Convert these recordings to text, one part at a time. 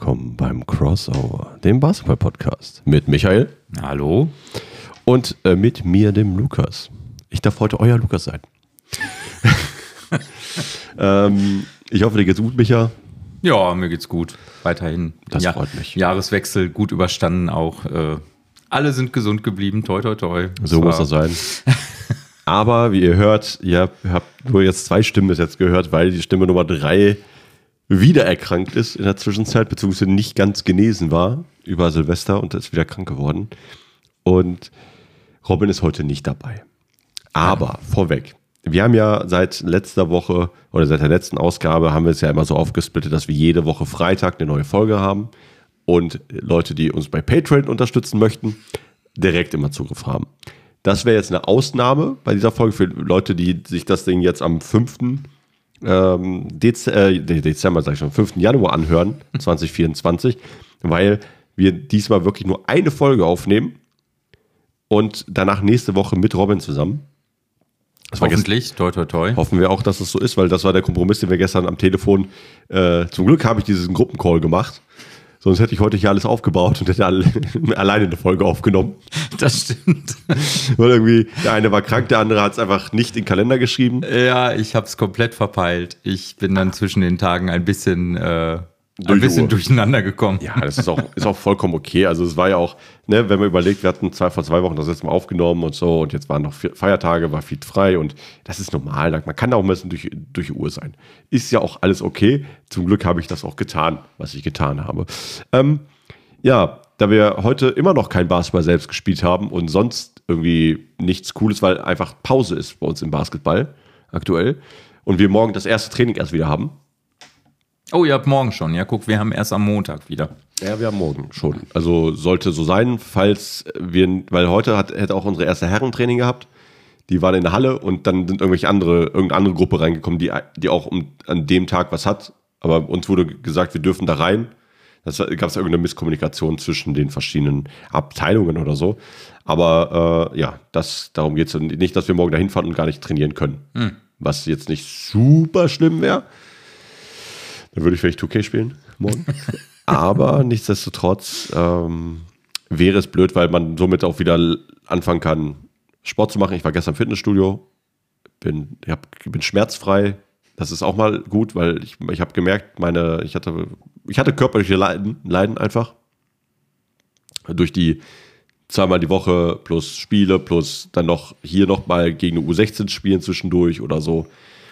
willkommen beim Crossover, dem Basketball-Podcast. Mit Michael. Hallo. Und äh, mit mir, dem Lukas. Ich darf heute euer Lukas sein. ähm, ich hoffe, dir geht's gut, Micha. Ja, mir geht's gut. Weiterhin. Das ja, freut mich. Jahreswechsel gut überstanden auch. Äh, alle sind gesund geblieben. Toi, toi, toi. So muss das sein. Aber wie ihr hört, ihr habt nur jetzt zwei Stimmen bis jetzt gehört, weil die Stimme Nummer drei wieder erkrankt ist in der Zwischenzeit, beziehungsweise nicht ganz genesen war über Silvester und ist wieder krank geworden. Und Robin ist heute nicht dabei. Aber vorweg, wir haben ja seit letzter Woche oder seit der letzten Ausgabe haben wir es ja immer so aufgesplittet, dass wir jede Woche Freitag eine neue Folge haben und Leute, die uns bei Patreon unterstützen möchten, direkt immer Zugriff haben. Das wäre jetzt eine Ausnahme bei dieser Folge für Leute, die sich das Ding jetzt am 5 ähm, Dez äh, Dezember, sag ich schon, 5. Januar anhören, 2024, weil wir diesmal wirklich nur eine Folge aufnehmen und danach nächste Woche mit Robin zusammen. Das Hoffentlich, toi toi toi. Hoffen wir auch, dass es so ist, weil das war der Kompromiss, den wir gestern am Telefon, äh, zum Glück habe ich diesen Gruppencall gemacht Sonst hätte ich heute hier alles aufgebaut und hätte alle, alleine eine Folge aufgenommen. Das stimmt. Weil irgendwie, der eine war krank, der andere hat es einfach nicht in den Kalender geschrieben. Ja, ich habe es komplett verpeilt. Ich bin dann zwischen den Tagen ein bisschen äh, ein bisschen Uhr. durcheinander gekommen. Ja, das ist auch, ist auch vollkommen okay. Also es war ja auch, ne, wenn man überlegt, wir hatten zwei, vor zwei Wochen das letzte Mal aufgenommen und so und jetzt waren noch Feiertage, war viel frei und das ist normal. Man kann auch ein bisschen durch, durch die Uhr sein. Ist ja auch alles okay. Zum Glück habe ich das auch getan, was ich getan habe. Ähm, ja, da wir heute immer noch kein Basketball selbst gespielt haben und sonst irgendwie nichts Cooles, weil einfach Pause ist bei uns im Basketball aktuell und wir morgen das erste Training erst wieder haben, Oh, ihr habt morgen schon. Ja, guck, wir haben erst am Montag wieder. Ja, wir haben morgen schon. Also sollte so sein, falls wir, weil heute hat, hätte auch unsere erste Herrentraining gehabt. Die waren in der Halle und dann sind irgendwelche andere, irgendeine andere Gruppe reingekommen, die, die auch um, an dem Tag was hat. Aber uns wurde gesagt, wir dürfen da rein. Da gab es irgendeine Misskommunikation zwischen den verschiedenen Abteilungen oder so. Aber äh, ja, das, darum geht es nicht, dass wir morgen dahin fahren und gar nicht trainieren können. Hm. Was jetzt nicht super schlimm wäre. Dann würde ich vielleicht 2K spielen morgen. Aber nichtsdestotrotz ähm, wäre es blöd, weil man somit auch wieder anfangen kann, Sport zu machen. Ich war gestern im Fitnessstudio, bin, hab, bin schmerzfrei. Das ist auch mal gut, weil ich, ich habe gemerkt, meine, ich hatte, ich hatte körperliche Leiden, Leiden einfach. Durch die zweimal die Woche plus Spiele plus dann noch hier nochmal gegen eine U16 spielen zwischendurch oder so.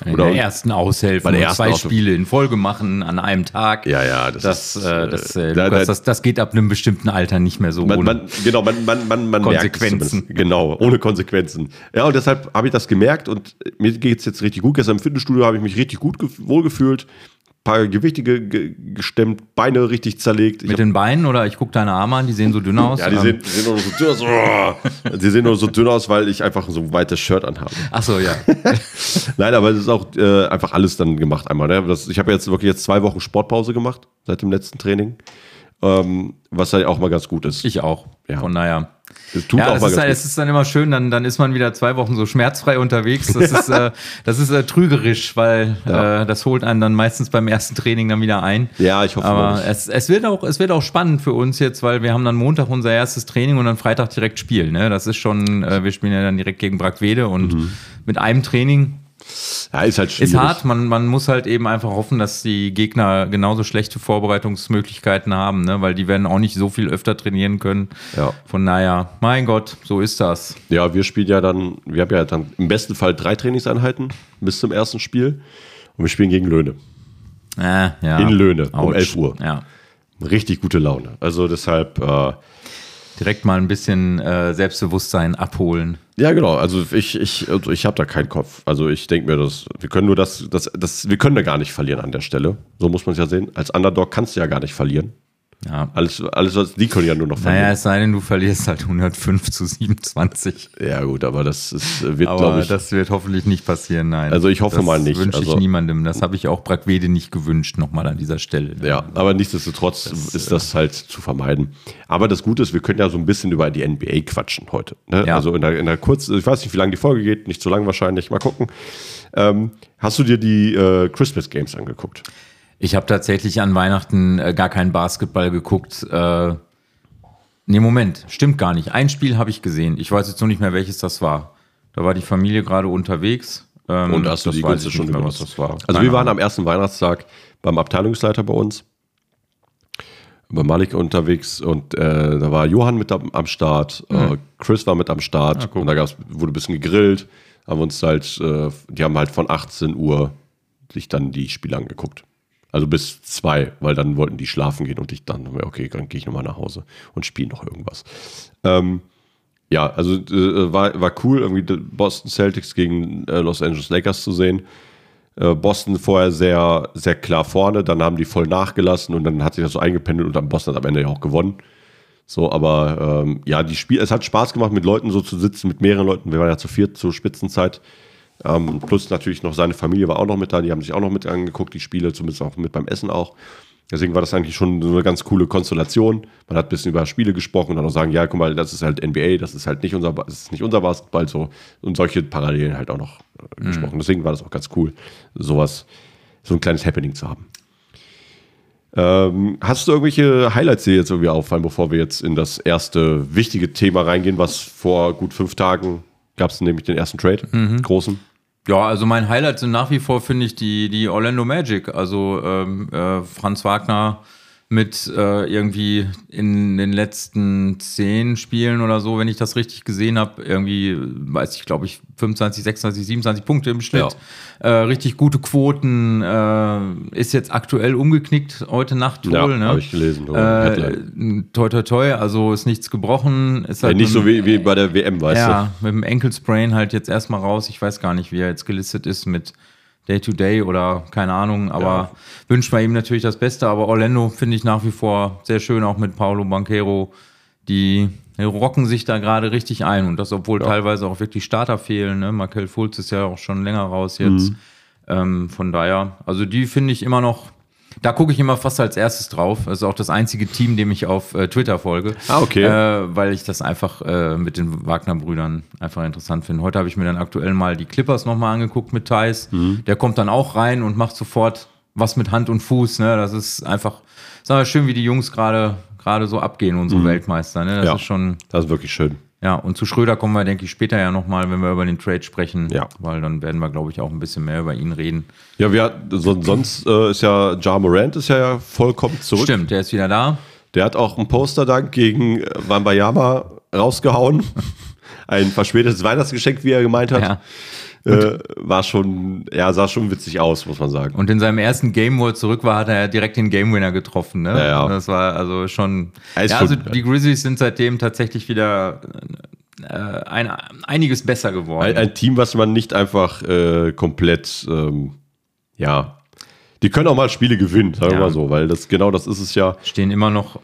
In Oder der ersten aushelfen, bei der ersten zwei Spiele in Folge machen an einem Tag. Ja, ja, das, das, ist, äh, das, äh, da, Lukas, das, das geht ab einem bestimmten Alter nicht mehr so man, ohne man, genau, man, man, man, man Konsequenzen. Genau, ohne Konsequenzen. Ja, und deshalb habe ich das gemerkt und mir geht es jetzt richtig gut. Gestern im Fitnessstudio habe ich mich richtig gut wohlgefühlt paar Gewichte ge gestemmt, Beine richtig zerlegt. Ich Mit den Beinen oder ich gucke deine Arme an, die sehen so dünn aus. Ja, die, sehen, die sehen nur so dünn aus. Die sehen nur so dünn aus, weil ich einfach so ein weites Shirt anhabe. Ach so, ja. Nein, aber es ist auch äh, einfach alles dann gemacht einmal. Ne? Das, ich habe jetzt wirklich jetzt zwei Wochen Sportpause gemacht seit dem letzten Training. Ähm, was halt auch mal ganz gut ist. Ich auch. Ja. Von naja. Es tut ja, auch es, ist halt, es ist dann immer schön, dann, dann ist man wieder zwei Wochen so schmerzfrei unterwegs. Das ist, äh, das ist äh, trügerisch, weil ja. äh, das holt einen dann meistens beim ersten Training dann wieder ein. Ja, ich hoffe Aber es, es, wird auch, es wird auch spannend für uns jetzt, weil wir haben dann Montag unser erstes Training und dann Freitag direkt spielen. Ne? Das ist schon, äh, wir spielen ja dann direkt gegen Brackwede und mhm. mit einem Training ja, ist halt schwierig. Ist hart, man, man muss halt eben einfach hoffen, dass die Gegner genauso schlechte Vorbereitungsmöglichkeiten haben, ne? weil die werden auch nicht so viel öfter trainieren können. Ja. Von naja, mein Gott, so ist das. Ja, wir spielen ja dann, wir haben ja dann im besten Fall drei Trainingseinheiten bis zum ersten Spiel und wir spielen gegen Löhne. Äh, ja. In Löhne Ouch. um 11 Uhr. Ja. Richtig gute Laune. Also deshalb. Äh, Direkt mal ein bisschen äh, Selbstbewusstsein abholen. Ja, genau. Also ich, ich, also ich habe da keinen Kopf. Also ich denke mir, dass wir können nur das, das, das, wir können da gar nicht verlieren an der Stelle. So muss man es ja sehen. Als Underdog kannst du ja gar nicht verlieren. Ja. Alles, alles, was die können ja nur noch verlieren. Naja, es sei denn, du verlierst halt 105 zu 27. Ja, gut, aber das ist, wird, glaube ich. Das wird hoffentlich nicht passieren, nein. Also ich hoffe das mal nicht. Das wünsche ich also, niemandem. Das habe ich auch Brackwede nicht gewünscht, nochmal an dieser Stelle. Ja, aber nichtsdestotrotz das, ist das halt zu vermeiden. Aber das Gute ist, wir können ja so ein bisschen über die NBA quatschen heute. Ne? Ja. Also in der, in der kurz, ich weiß nicht, wie lange die Folge geht, nicht zu lang wahrscheinlich. Mal gucken. Ähm, hast du dir die äh, Christmas Games angeguckt? Ich habe tatsächlich an Weihnachten äh, gar keinen Basketball geguckt. Äh, nee, Moment, stimmt gar nicht. Ein Spiel habe ich gesehen. Ich weiß jetzt noch nicht mehr, welches das war. Da war die Familie gerade unterwegs. Ähm, und hast du die Gunst schon mehr, was das war. Also Keine wir waren am ersten Weihnachtstag beim Abteilungsleiter bei uns, bei Malik unterwegs und äh, da war Johann mit am, am Start, mhm. äh, Chris war mit am Start ja, ah, und da gab's, wurde ein bisschen gegrillt, haben uns halt, äh, die haben halt von 18 Uhr sich dann die Spiele angeguckt. Also bis zwei, weil dann wollten die schlafen gehen und ich dann, okay, dann gehe ich nochmal nach Hause und spiele noch irgendwas. Ähm, ja, also äh, war, war cool, irgendwie Boston Celtics gegen äh, Los Angeles Lakers zu sehen. Äh, Boston vorher sehr, sehr klar vorne, dann haben die voll nachgelassen und dann hat sich das so eingependelt und dann Boston hat am Ende ja auch gewonnen. So, aber ähm, ja, die Spiel, es hat Spaß gemacht, mit Leuten so zu sitzen, mit mehreren Leuten. Wir waren ja zu viert zur Spitzenzeit. Ähm, plus natürlich noch seine Familie war auch noch mit da, die haben sich auch noch mit angeguckt, die Spiele, zumindest auch mit beim Essen auch. Deswegen war das eigentlich schon so eine ganz coole Konstellation. Man hat ein bisschen über Spiele gesprochen und dann auch sagen, ja, guck mal, das ist halt NBA, das ist halt nicht unser, das ist nicht unser Basketball so und solche Parallelen halt auch noch äh, mhm. gesprochen. Deswegen war das auch ganz cool, sowas, so ein kleines Happening zu haben. Ähm, hast du irgendwelche Highlights, die jetzt irgendwie auffallen, bevor wir jetzt in das erste wichtige Thema reingehen, was vor gut fünf Tagen gab es nämlich den ersten Trade, mhm. großen? Ja, also mein Highlight sind nach wie vor, finde ich, die, die Orlando Magic. Also ähm, äh, Franz Wagner mit äh, irgendwie in den letzten zehn Spielen oder so, wenn ich das richtig gesehen habe, irgendwie, weiß ich, glaube ich, 25, 26, 27 Punkte im Schnitt. Ja. Äh, richtig gute Quoten. Äh, ist jetzt aktuell umgeknickt heute Nacht wohl. Ja, ne? habe ich gelesen. Äh, toi, toi, toi, also ist nichts gebrochen. Ist halt ja, nicht so wie, wie bei der WM, weißt ja, du? Ja, mit dem Ankelsprain halt jetzt erstmal raus. Ich weiß gar nicht, wie er jetzt gelistet ist mit Day-to-Day -Day oder keine Ahnung, aber ja. wünscht man ihm natürlich das Beste. Aber Orlando finde ich nach wie vor sehr schön, auch mit Paulo Banquero. Die rocken sich da gerade richtig ein und das, obwohl ja. teilweise auch wirklich Starter fehlen. Ne? Markel Fultz ist ja auch schon länger raus jetzt. Mhm. Ähm, von daher, also die finde ich immer noch da gucke ich immer fast als erstes drauf. Das ist auch das einzige Team, dem ich auf äh, Twitter folge. Ah, okay. Äh, weil ich das einfach äh, mit den Wagner-Brüdern einfach interessant finde. Heute habe ich mir dann aktuell mal die Clippers nochmal angeguckt mit Thais. Mhm. Der kommt dann auch rein und macht sofort was mit Hand und Fuß. Ne? Das ist einfach, sag mal, schön, wie die Jungs gerade gerade so abgehen, unsere mhm. Weltmeister. Ne? Das ja, ist schon. Das ist wirklich schön. Ja, und zu Schröder kommen wir, denke ich, später ja nochmal, wenn wir über den Trade sprechen. Ja. Weil dann werden wir, glaube ich, auch ein bisschen mehr über ihn reden. Ja, wir, sonst äh, ist ja Ja Morant ist ja vollkommen zurück. Stimmt, der ist wieder da. Der hat auch einen Poster-Dank gegen äh, Wambayama rausgehauen. ein verspätetes Weihnachtsgeschenk, wie er gemeint hat. Ja. Äh, war schon, ja, sah schon witzig aus, muss man sagen. Und in seinem ersten Game, wo er zurück war, hat er direkt den Game Winner getroffen. Ne? Ja, ja. Das war also schon. Ja, also die Grizzlies sind seitdem tatsächlich wieder äh, ein, einiges besser geworden. Ein, ein, Team, was man nicht einfach äh, komplett, ähm, ja, die können auch mal Spiele gewinnen, sagen wir ja. mal so, weil das genau das ist es ja. Stehen immer noch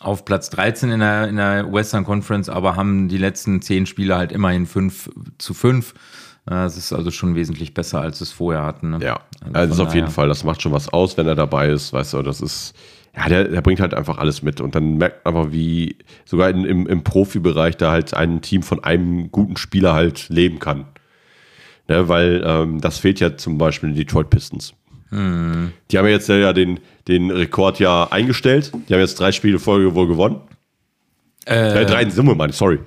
auf Platz 13 in der, in der Western Conference, aber haben die letzten zehn Spiele halt immerhin 5 zu 5. Es ist also schon wesentlich besser, als es vorher hatten. Ne? Ja, also, also ist auf jeden Fall, das macht schon was aus, wenn er dabei ist, weißt du, das ist, ja, der, der bringt halt einfach alles mit und dann merkt man einfach, wie sogar in, im, im Profibereich da halt ein Team von einem guten Spieler halt leben kann. Ne, weil ähm, das fehlt ja zum Beispiel in Detroit Pistons. Hm. Die haben ja jetzt ja den, den Rekord ja eingestellt. Die haben jetzt drei Spiele Folge wohl gewonnen. Äh, äh, drei in Summe, meine sorry.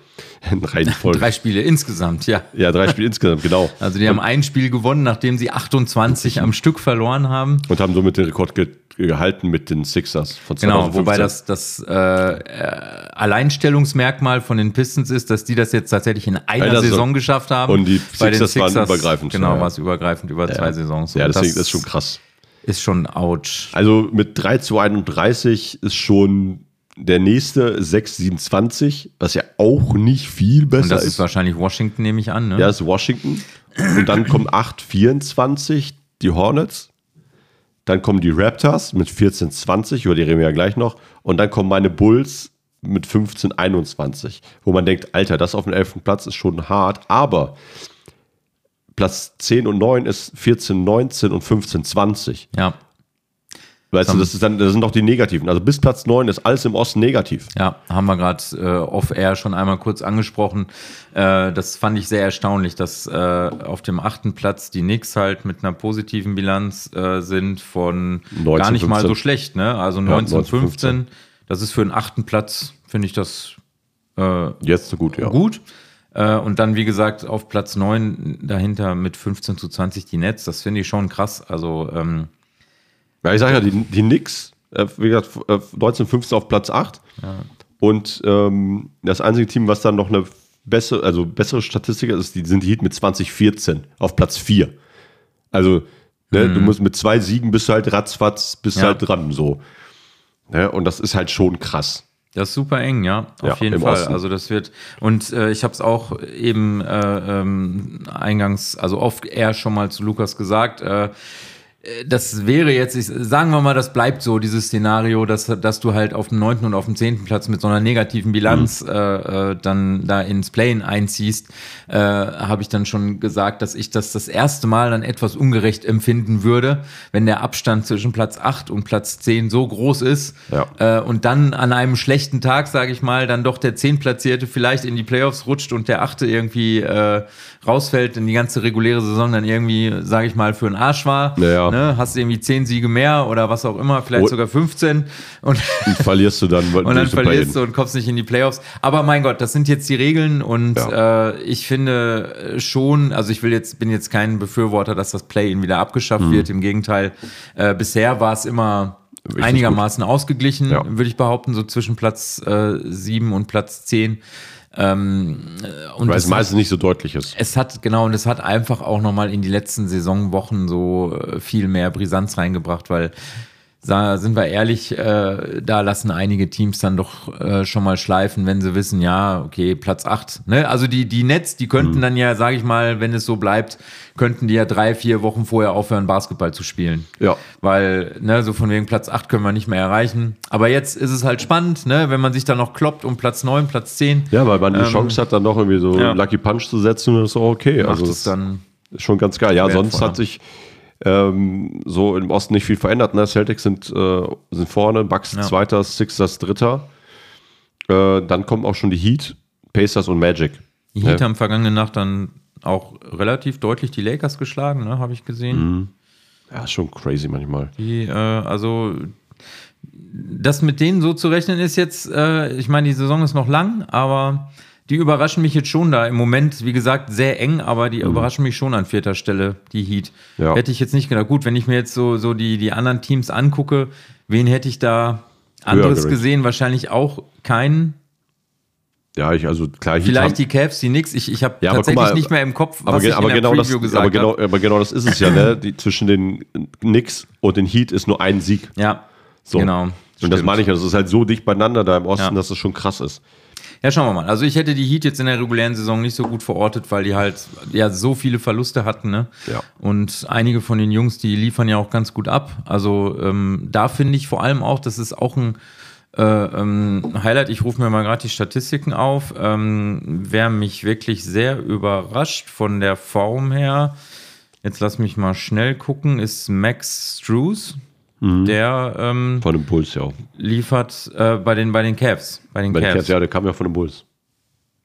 drei, drei Spiele insgesamt, ja. Ja, drei Spiele insgesamt, genau. Also die haben ein Spiel gewonnen, nachdem sie 28 am Stück verloren haben. Und haben somit den Rekord ge gehalten mit den Sixers von 2015. Genau, wobei das, das äh, Alleinstellungsmerkmal von den Pistons ist, dass die das jetzt tatsächlich in einer Alter, Saison geschafft haben. Und die Sixers, Sixers waren übergreifend. Genau, ja. war es übergreifend über ja. zwei Saisons. ja, deswegen das ist schon krass. Ist schon ouch. Also mit 3 zu 31 ist schon der nächste 6,27, was ja auch nicht viel besser ist. Und das ist. ist wahrscheinlich Washington, nehme ich an. Ne? Ja, ist Washington. Und dann kommen 8,24 die Hornets. Dann kommen die Raptors mit 14,20, über die reden wir ja gleich noch. Und dann kommen meine Bulls mit 15,21. Wo man denkt, Alter, das auf dem 11. Platz ist schon hart. Aber Platz 10 und 9 ist 14,19 und 15,20. Ja. Weißt du, das, ist dann, das sind doch die Negativen. Also bis Platz 9 ist alles im Osten negativ. Ja, haben wir gerade äh, off-air schon einmal kurz angesprochen. Äh, das fand ich sehr erstaunlich, dass äh, auf dem achten Platz die Knicks halt mit einer positiven Bilanz äh, sind von 19, gar nicht 15. mal so schlecht. Ne? Also 19, ja, 19 15. 15. Das ist für den achten Platz, finde ich das äh, jetzt so gut, ja. Gut. Äh, und dann, wie gesagt, auf Platz 9 dahinter mit 15 zu 20 die Nets. Das finde ich schon krass. Also, ähm, ja, ich sage ja, die, die Knicks, äh, wie gesagt, 1915 äh, auf Platz 8. Ja. Und ähm, das einzige Team, was dann noch eine bessere, also bessere Statistik ist, die sind die Heat mit 2014 auf Platz 4. Also, ne, mhm. du musst mit zwei Siegen bist du halt ratzfatz, bist ja. halt dran, so. Ne, und das ist halt schon krass. Das ist super eng, ja, auf ja, jeden Fall. Osten. Also das wird und äh, ich habe es auch eben äh, ähm, eingangs, also oft eher schon mal zu Lukas gesagt. Äh, das wäre jetzt, ich, sagen wir mal, das bleibt so, dieses Szenario, dass, dass du halt auf dem neunten und auf dem zehnten Platz mit so einer negativen Bilanz mhm. äh, äh, dann da ins Playen einziehst, äh, habe ich dann schon gesagt, dass ich das das erste Mal dann etwas ungerecht empfinden würde, wenn der Abstand zwischen Platz acht und Platz zehn so groß ist ja. äh, und dann an einem schlechten Tag, sage ich mal, dann doch der zehntplatzierte vielleicht in die Playoffs rutscht und der achte irgendwie äh, rausfällt, in die ganze reguläre Saison dann irgendwie, sage ich mal, für einen Arsch war. Ja. Ne? Hast du irgendwie zehn Siege mehr oder was auch immer, vielleicht oh. sogar 15. Und, und verlierst du dann. und dann verlierst du und kommst nicht in die Playoffs. Aber mein Gott, das sind jetzt die Regeln und ja. äh, ich finde schon, also ich will jetzt, bin jetzt kein Befürworter, dass das Play-In wieder abgeschafft mhm. wird. Im Gegenteil, äh, bisher war es immer einigermaßen gut. ausgeglichen, ja. würde ich behaupten, so zwischen Platz äh, 7 und Platz 10. Ähm, und Weil es meistens nicht so deutlich ist. Es hat, genau, und es hat einfach auch nochmal in die letzten Saisonwochen so äh, viel mehr Brisanz reingebracht, weil sind wir ehrlich, äh, da lassen einige Teams dann doch äh, schon mal schleifen, wenn sie wissen, ja, okay, Platz 8. Ne? Also die, die Nets, die könnten mhm. dann ja, sage ich mal, wenn es so bleibt, könnten die ja drei, vier Wochen vorher aufhören, Basketball zu spielen. Ja. Weil, ne, so von wegen Platz 8 können wir nicht mehr erreichen. Aber jetzt ist es halt spannend, ne, wenn man sich dann noch kloppt um Platz 9, Platz 10. Ja, weil man die ähm, Chance hat, dann noch irgendwie so ja. Lucky Punch zu setzen, das ist auch okay. Macht also dann ist schon ganz geil. Ja, sonst hat sich ähm, so im Osten nicht viel verändert. Ne? Celtics sind, äh, sind vorne, Bucks ja. Zweiter, Sixers Dritter. Äh, dann kommen auch schon die Heat, Pacers und Magic. Die Heat ja. haben vergangene Nacht dann auch relativ deutlich die Lakers geschlagen, ne? habe ich gesehen. Mhm. Ja, ist schon crazy manchmal. Die, äh, also das mit denen so zu rechnen ist jetzt, äh, ich meine, die Saison ist noch lang, aber die überraschen mich jetzt schon da. Im Moment, wie gesagt, sehr eng, aber die mhm. überraschen mich schon an vierter Stelle, die Heat. Ja. Hätte ich jetzt nicht gedacht. Gut, wenn ich mir jetzt so, so die, die anderen Teams angucke, wen hätte ich da anderes gesehen? Wahrscheinlich auch keinen. Ja, ich, also klar. Heat Vielleicht die Cavs, die nix. Ich, ich habe ja, tatsächlich mal, nicht mehr im Kopf, was aber, ich aber in genau Preview das, gesagt aber genau, aber genau das ist es ja, ne? Die, zwischen den Knicks und den Heat ist nur ein Sieg. Ja, so. genau. Und das meine ich, das ist halt so dicht beieinander da im Osten, ja. dass es das schon krass ist. Ja, schauen wir mal. Also ich hätte die Heat jetzt in der regulären Saison nicht so gut verortet, weil die halt ja so viele Verluste hatten. Ne? Ja. Und einige von den Jungs, die liefern ja auch ganz gut ab. Also ähm, da finde ich vor allem auch, das ist auch ein äh, ähm, Highlight. Ich rufe mir mal gerade die Statistiken auf. Ähm, wer mich wirklich sehr überrascht von der Form her, jetzt lass mich mal schnell gucken, ist Max Struess. Mhm. Der ähm, von den Bulls, ja. Liefert äh, bei, den, bei den Cavs. Bei den, bei Cavs. den Cavs. Ja, der kam ja von den Bulls.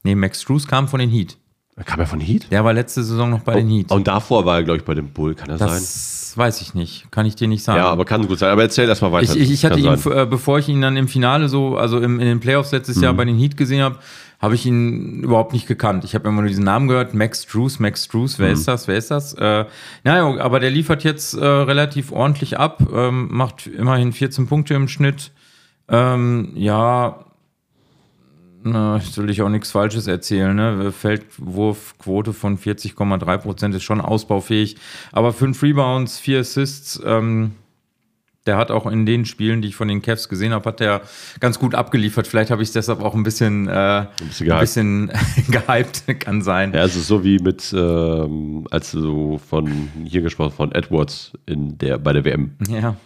Nee, Max Struess kam von den Heat. Der kam ja von Heat? Der war letzte Saison noch bei oh, den Heat. Und davor war er, glaube ich, bei den Bulls. Kann das, das sein? Das weiß ich nicht. Kann ich dir nicht sagen. Ja, aber kann gut sein. Aber erzähl erstmal weiter. Ich, ich, ich hatte ihn, äh, bevor ich ihn dann im Finale so, also im, in den Playoffs letztes mhm. Jahr bei den Heat gesehen habe, habe ich ihn überhaupt nicht gekannt. Ich habe immer nur diesen Namen gehört, Max Drews, Max Drews, wer mhm. ist das, wer ist das? Äh, naja, aber der liefert jetzt äh, relativ ordentlich ab, ähm, macht immerhin 14 Punkte im Schnitt. Ähm, ja, na, ich soll ich auch nichts Falsches erzählen. Ne? Feldwurfquote von 40,3 Prozent ist schon ausbaufähig. Aber fünf Rebounds, vier Assists, ähm, der hat auch in den Spielen, die ich von den Cavs gesehen habe, hat der ganz gut abgeliefert. Vielleicht habe ich es deshalb auch ein bisschen, äh, ein bisschen, gehypt. Ein bisschen gehypt, kann sein. Ja, es ist so wie mit, ähm, als du von hier gesprochen von Edwards in der, bei der WM. Ja.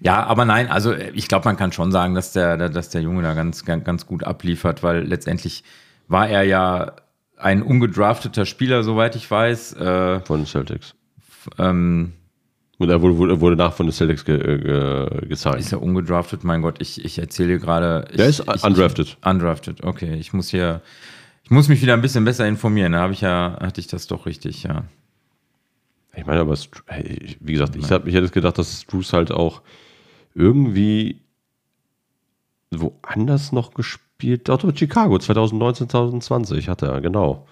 Ja, aber nein, also ich glaube, man kann schon sagen, dass der, dass der Junge da ganz, ganz gut abliefert, weil letztendlich war er ja ein ungedrafteter Spieler, soweit ich weiß. Äh, von Celtics. Ähm, Und er wurde, wurde nach von den Celtics ge, ge, gesigned. Ist er ungedraftet? Mein Gott, ich, ich erzähle dir gerade. Der ist ich, undrafted. undrafted, okay. Ich muss hier, ich muss mich wieder ein bisschen besser informieren. Da habe ich ja, hatte ich das doch richtig, ja. Ich meine, aber wie gesagt, ich, hab, ich hätte gedacht, dass Struce halt auch irgendwie woanders noch gespielt. Doch, Chicago 2019, 2020 hat er, genau.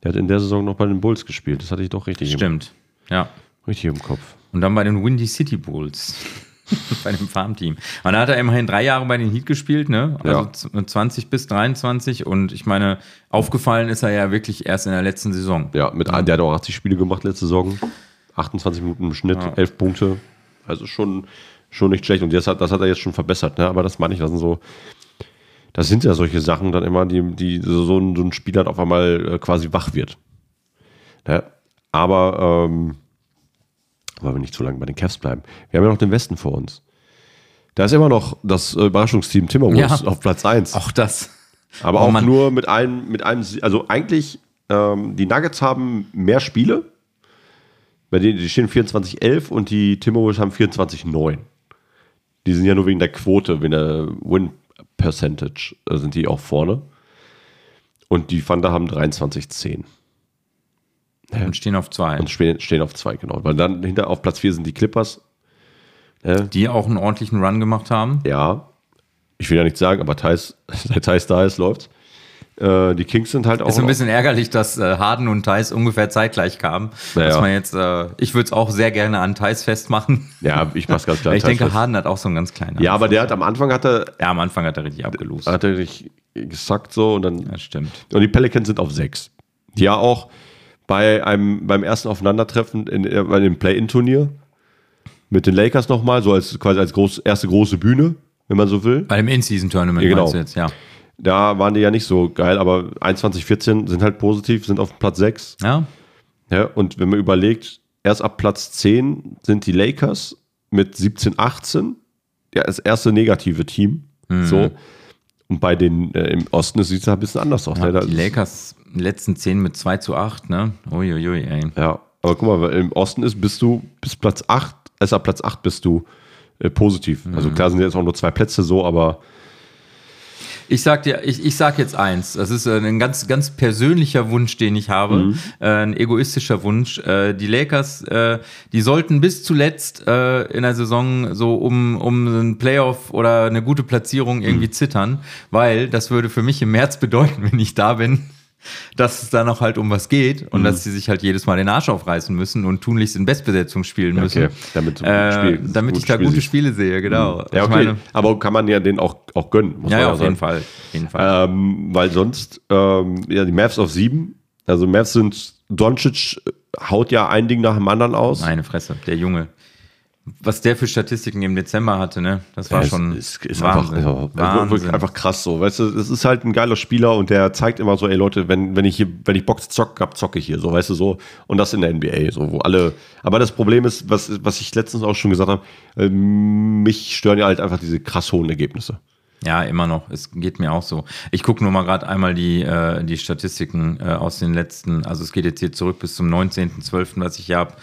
Er hat in der Saison noch bei den Bulls gespielt. Das hatte ich doch richtig Stimmt, im, ja. Richtig im Kopf. Und dann bei den Windy City Bulls. bei dem Farmteam. Und da hat er immerhin drei Jahre bei den Heat gespielt, ne? Also ja. 20 bis 23. Und ich meine, aufgefallen ist er ja wirklich erst in der letzten Saison. Ja, mit, der hat auch 80 Spiele gemacht letzte Saison. 28 Minuten im Schnitt, ja. 11 Punkte. Also schon, schon nicht schlecht. Und das hat, das hat er jetzt schon verbessert, ne? Aber das meine ich, das sind so. Das sind ja solche Sachen dann immer, die, die so, ein, so ein Spieler auf einmal äh, quasi wach wird. Ne? Aber ähm, weil wir nicht zu lange bei den Cavs bleiben. Wir haben ja noch den Westen vor uns. Da ist immer noch das äh, Überraschungsteam Timberwolves ja. auf Platz 1. Auch das. Aber oh, auch Mann. nur mit einem, mit einem, also eigentlich, ähm, die Nuggets haben mehr Spiele. Bei denen, die stehen 24-11 und die Timberwolves haben 24-9. Die sind ja nur wegen der Quote, wegen der Win Percentage, äh, sind die auch vorne. Und die Thunder haben 23-10. Und stehen auf zwei. Und stehen, auf zwei, genau. Weil dann hinter auf Platz vier sind die Clippers. Die auch einen ordentlichen Run gemacht haben. Ja. Ich will ja nichts sagen, aber Thais, seit Thais da ist, läuft's. Äh, die Kings sind halt auch. Ist ein bisschen ärgerlich, dass äh, Harden und Thais ungefähr zeitgleich kamen. Naja. Dass man jetzt, äh, ich würde es auch sehr gerne an Thais festmachen. Ja, ich mach's ganz klar. ich denke, fest. Harden hat auch so einen ganz kleinen. Ja, aber der hat am Anfang hat er. Ja, am Anfang hat er richtig abgelost. Hat er richtig gesagt so und dann. Das stimmt. Und die Pelicans sind auf sechs. Die ja auch bei einem, beim ersten Aufeinandertreffen in, äh, bei dem Play-In-Turnier mit den Lakers nochmal, so als quasi als groß, erste große Bühne, wenn man so will. Bei dem In-Season-Tournament ja, genau. jetzt, ja. Da waren die ja nicht so geil, aber 21, 14 sind halt positiv, sind auf Platz 6. Ja. ja. Und wenn man überlegt, erst ab Platz 10 sind die Lakers mit 17, 18 ja, das erste negative Team. Mhm. So. Und bei den äh, im Osten sieht es ein bisschen anders aus. Ja, ne? die Lakers letzten 10 mit 2 zu 8, ne? Uiuiui, ey. Ja, aber guck mal, im Osten ist, bist du bis Platz 8, also ab Platz 8 bist du äh, positiv. Also mhm. Also klar sind jetzt auch nur zwei Plätze so, aber ich sag dir, ich, ich sag jetzt eins. Das ist äh, ein ganz, ganz persönlicher Wunsch, den ich habe. Mhm. Äh, ein egoistischer Wunsch. Äh, die Lakers, die sollten bis zuletzt in der Saison so um, um einen Playoff oder eine gute Platzierung irgendwie mhm. zittern, weil das würde für mich im März bedeuten, wenn ich da bin, dass es da noch halt um was geht und mhm. dass sie sich halt jedes Mal den Arsch aufreißen müssen und tunlichst in Bestbesetzung spielen müssen. Okay. Damit, äh, Spiel, damit ich da gute Spiele sehe, genau. Mhm. Ja, okay. Meine, Aber kann man ja den auch, auch gönnen. Muss ja, ja auf jeden Fall. jeden Fall. Ähm, weil sonst, ähm, ja, die Mavs auf sieben, also Mavs sind, Doncic haut ja ein Ding nach dem anderen aus. Meine Fresse, der Junge was der für Statistiken im Dezember hatte, ne? Das war ja, schon ist, ist Wahnsinn. Einfach, Wahnsinn. wirklich einfach krass so. Weißt du, es ist halt ein geiler Spieler und der zeigt immer so, ey Leute, wenn, wenn ich hier, wenn ich Box zock hab, zocke ich hier, so, weißt du, so. Und das in der NBA, so, wo alle. Aber das Problem ist, was, was ich letztens auch schon gesagt habe, äh, mich stören ja halt einfach diese krass hohen Ergebnisse. Ja, immer noch. Es geht mir auch so. Ich gucke nur mal gerade einmal die, äh, die Statistiken äh, aus den letzten, also es geht jetzt hier zurück bis zum 19.12., was ich hier habe.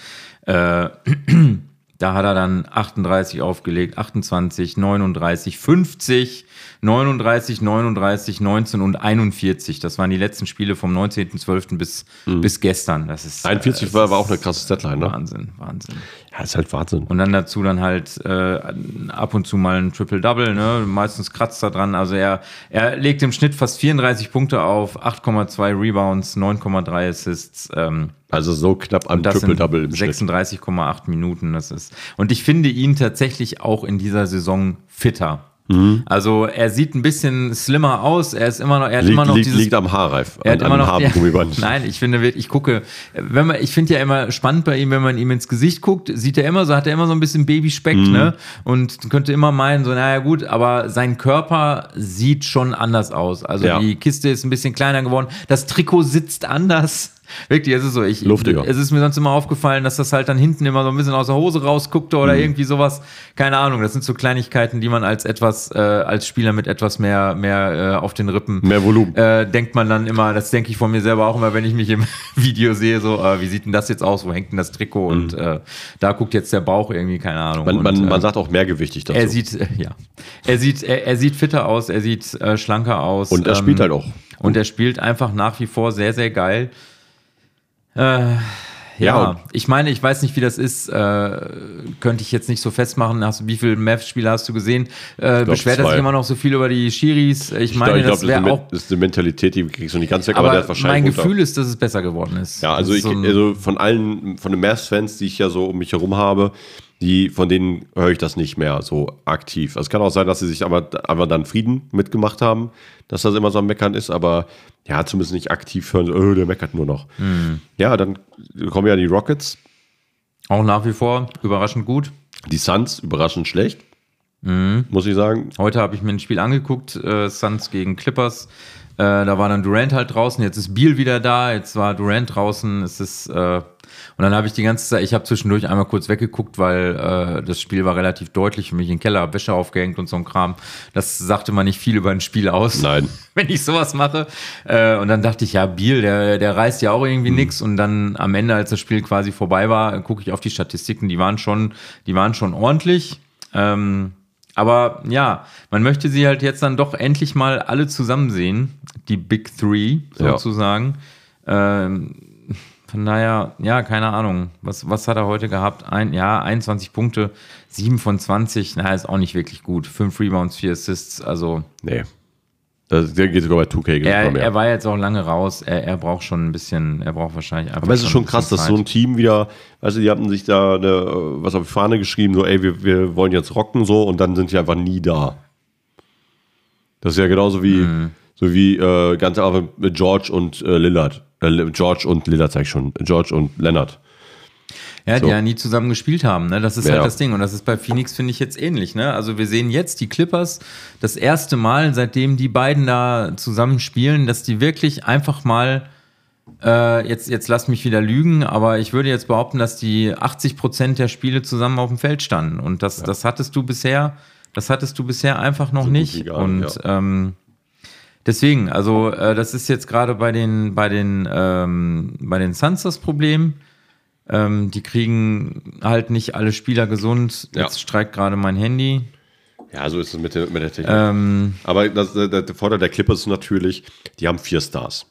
Äh, Da hat er dann 38 aufgelegt, 28, 39, 50, 39, 39, 19 und 41. Das waren die letzten Spiele vom 19.12. bis, mhm. bis gestern. Das ist, 41 äh, war aber auch eine krasse Deadline, ne? Wahnsinn, Wahnsinn. Ja, ist halt Wahnsinn. Und dann dazu dann halt äh, ab und zu mal ein Triple-Double, ne? Meistens kratzt er dran. Also er, er legt im Schnitt fast 34 Punkte auf, 8,2 Rebounds, 9,3 Assists. Ähm, also so knapp an Triple-Double im 36,8 Minuten. Das ist. Und ich finde ihn tatsächlich auch in dieser Saison fitter. Mhm. Also er sieht ein bisschen slimmer aus. Er ist immer noch, er hat liegt, immer noch liegt, dieses, liegt am Haarreif. Er hat immer noch, ja, nein, ich finde, ich gucke, wenn man, ich finde ja immer spannend bei ihm, wenn man ihm ins Gesicht guckt, sieht er immer so, hat er immer so ein bisschen Babyspeck, mhm. ne? Und könnte immer meinen, so, naja gut, aber sein Körper sieht schon anders aus. Also ja. die Kiste ist ein bisschen kleiner geworden. Das Trikot sitzt anders. Wirklich, es ist so. Ich, Luftiger. Es ist mir sonst immer aufgefallen, dass das halt dann hinten immer so ein bisschen aus der Hose rausguckte oder mhm. irgendwie sowas. Keine Ahnung. Das sind so Kleinigkeiten, die man als etwas, äh, als Spieler mit etwas mehr, mehr äh, auf den Rippen. Mehr Volumen. Äh, denkt man dann immer, das denke ich von mir selber auch immer, wenn ich mich im Video sehe, so, äh, wie sieht denn das jetzt aus? Wo hängt denn das Trikot? Mhm. Und äh, da guckt jetzt der Bauch irgendwie, keine Ahnung. Man, und, man, man äh, sagt auch mehrgewichtig dazu. Er sieht, ja. Er sieht, er, er sieht fitter aus, er sieht äh, schlanker aus. Und er ähm, spielt halt auch. Und er spielt einfach nach wie vor sehr, sehr geil. Äh, ja, ja ich meine, ich weiß nicht, wie das ist. Äh, könnte ich jetzt nicht so festmachen. Hast, wie viele Mavs-Spiele hast du gesehen? Äh, glaub, beschwert er sich immer noch so viel über die Schiris? Ich, ich meine, glaub, das wäre auch. Das ist eine Mentalität, die kriegst du nicht ganz weg, aber, aber der hat wahrscheinlich. Mein Gefühl ist, dass es besser geworden ist. Ja, also, ich, so also von allen, von den Mavs-Fans, die ich ja so um mich herum habe, die, von denen höre ich das nicht mehr so aktiv. Also es kann auch sein, dass sie sich aber, aber dann Frieden mitgemacht haben, dass das immer so am Meckern ist, aber ja, zumindest nicht aktiv hören, oh, der meckert nur noch. Mhm. Ja, dann kommen ja die Rockets. Auch nach wie vor überraschend gut. Die Suns überraschend schlecht, mhm. muss ich sagen. Heute habe ich mir ein Spiel angeguckt, äh, Suns gegen Clippers. Äh, da war dann Durant halt draußen, jetzt ist Beal wieder da, jetzt war Durant draußen, es ist äh, und dann habe ich die ganze Zeit, ich habe zwischendurch einmal kurz weggeguckt, weil äh, das Spiel war relativ deutlich für mich in den Keller, Wäsche aufgehängt und so ein Kram. Das sagte man nicht viel über ein Spiel aus. Nein. Wenn ich sowas mache. Äh, und dann dachte ich, ja, Biel, der, der reißt ja auch irgendwie mhm. nix. Und dann am Ende, als das Spiel quasi vorbei war, gucke ich auf die Statistiken, die waren schon, die waren schon ordentlich. Ähm, aber ja, man möchte sie halt jetzt dann doch endlich mal alle zusammen sehen, die Big Three sozusagen. Ja. Ähm, von daher, ja, keine Ahnung. Was, was hat er heute gehabt? Ein, ja, 21 Punkte, 7 von 20. Na, ist auch nicht wirklich gut. 5 Rebounds, 4 Assists, also. Nee. Das, der geht sogar bei 2K. Er, er war jetzt auch lange raus. Er, er braucht schon ein bisschen, er braucht wahrscheinlich einfach. Aber es ist schon krass, dass so ein Team wieder, weißt du, die hatten sich da eine, was auf die Fahne geschrieben, so, ey, wir, wir wollen jetzt rocken so und dann sind die einfach nie da. Das ist ja genauso wie, mhm. so wie äh, ganz einfach mit George und äh, Lillard. Äh, George und Lillard sag ich schon. George und Leonard. Ja, so. die ja nie zusammen gespielt haben, ne? Das ist ja. halt das Ding. Und das ist bei Phoenix, finde ich, jetzt ähnlich, ne? Also wir sehen jetzt die Clippers das erste Mal, seitdem die beiden da zusammen spielen, dass die wirklich einfach mal äh, jetzt, jetzt lass mich wieder lügen, aber ich würde jetzt behaupten, dass die 80 Prozent der Spiele zusammen auf dem Feld standen. Und das, ja. das hattest du bisher, das hattest du bisher einfach noch so nicht. und ja. ähm, Deswegen, also äh, das ist jetzt gerade bei den bei den ähm, bei den Suns das Problem. Ähm, die kriegen halt nicht alle Spieler gesund. Ja. Jetzt streikt gerade mein Handy. Ja, so ist es mit der, mit der Technik. Ähm, Aber das, der, der Vorteil der Clippers ist natürlich, die haben vier Stars.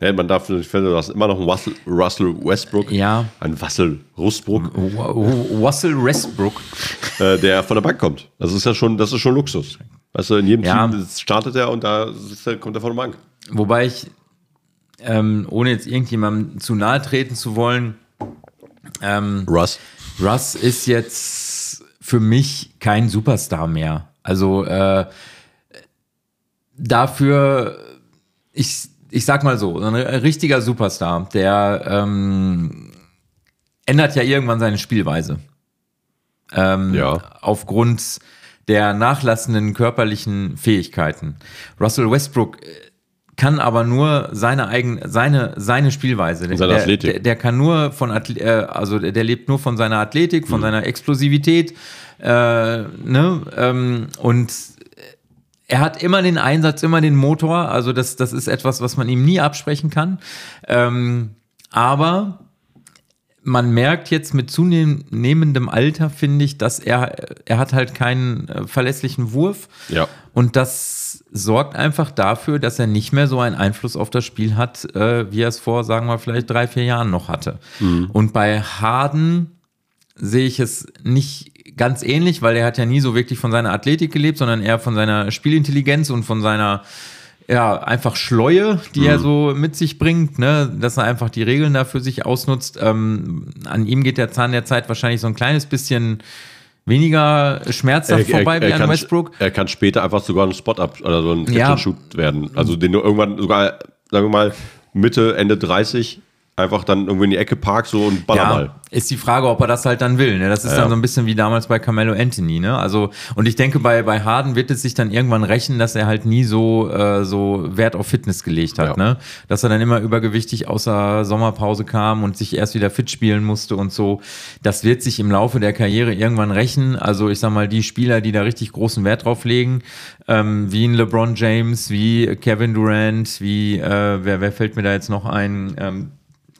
Ja, man darf, ich finde, das immer noch ein Russell, Russell Westbrook. Ja. Ein Russell Rustbrook. Russell Westbrook. Äh, der von der Bank kommt. Das ist ja schon, das ist schon Luxus. Weißt du, in jedem ja. Team startet er und da kommt er von der Bank. Wobei ich, ähm, ohne jetzt irgendjemandem zu nahe treten zu wollen, ähm, Russ. Russ ist jetzt für mich kein Superstar mehr. Also äh, dafür, ich, ich sag mal so, ein richtiger Superstar, der ähm, ändert ja irgendwann seine Spielweise. Ähm, ja. Aufgrund der nachlassenden körperlichen Fähigkeiten. Russell Westbrook äh, kann aber nur seine eigene seine seine Spielweise seine der, Athletik. Der, der, kann nur von Athlet, äh, also der lebt nur von seiner Athletik von mhm. seiner Explosivität äh, ne ähm, und er hat immer den Einsatz immer den Motor also das das ist etwas was man ihm nie absprechen kann ähm, aber man merkt jetzt mit zunehmendem Alter, finde ich, dass er, er hat halt keinen äh, verlässlichen Wurf. Ja. Und das sorgt einfach dafür, dass er nicht mehr so einen Einfluss auf das Spiel hat, äh, wie er es vor, sagen wir, vielleicht drei, vier Jahren noch hatte. Mhm. Und bei Harden sehe ich es nicht ganz ähnlich, weil er hat ja nie so wirklich von seiner Athletik gelebt, sondern eher von seiner Spielintelligenz und von seiner ja, einfach Schleue, die mhm. er so mit sich bringt, ne, dass er einfach die Regeln da für sich ausnutzt. Ähm, an ihm geht der Zahn der Zeit wahrscheinlich so ein kleines bisschen weniger schmerzhaft er, vorbei er, er wie an Westbrook. Er kann später einfach sogar ein Spot-Up oder so ein Catch-and-Shoot werden. Also den du irgendwann sogar, sagen wir mal, Mitte, Ende 30 einfach dann irgendwie in die Ecke park so und baller ja, mal. Ist die Frage, ob er das halt dann will. Ne? Das ist ja, dann so ein bisschen wie damals bei Carmelo Anthony. Ne? Also, und ich denke, bei, bei Harden wird es sich dann irgendwann rächen, dass er halt nie so, äh, so Wert auf Fitness gelegt hat. Ja. Ne? Dass er dann immer übergewichtig außer Sommerpause kam und sich erst wieder fit spielen musste und so. Das wird sich im Laufe der Karriere irgendwann rächen. Also, ich sag mal, die Spieler, die da richtig großen Wert drauf legen, ähm, wie ein LeBron James, wie Kevin Durant, wie, äh, wer, wer fällt mir da jetzt noch ein? Ähm,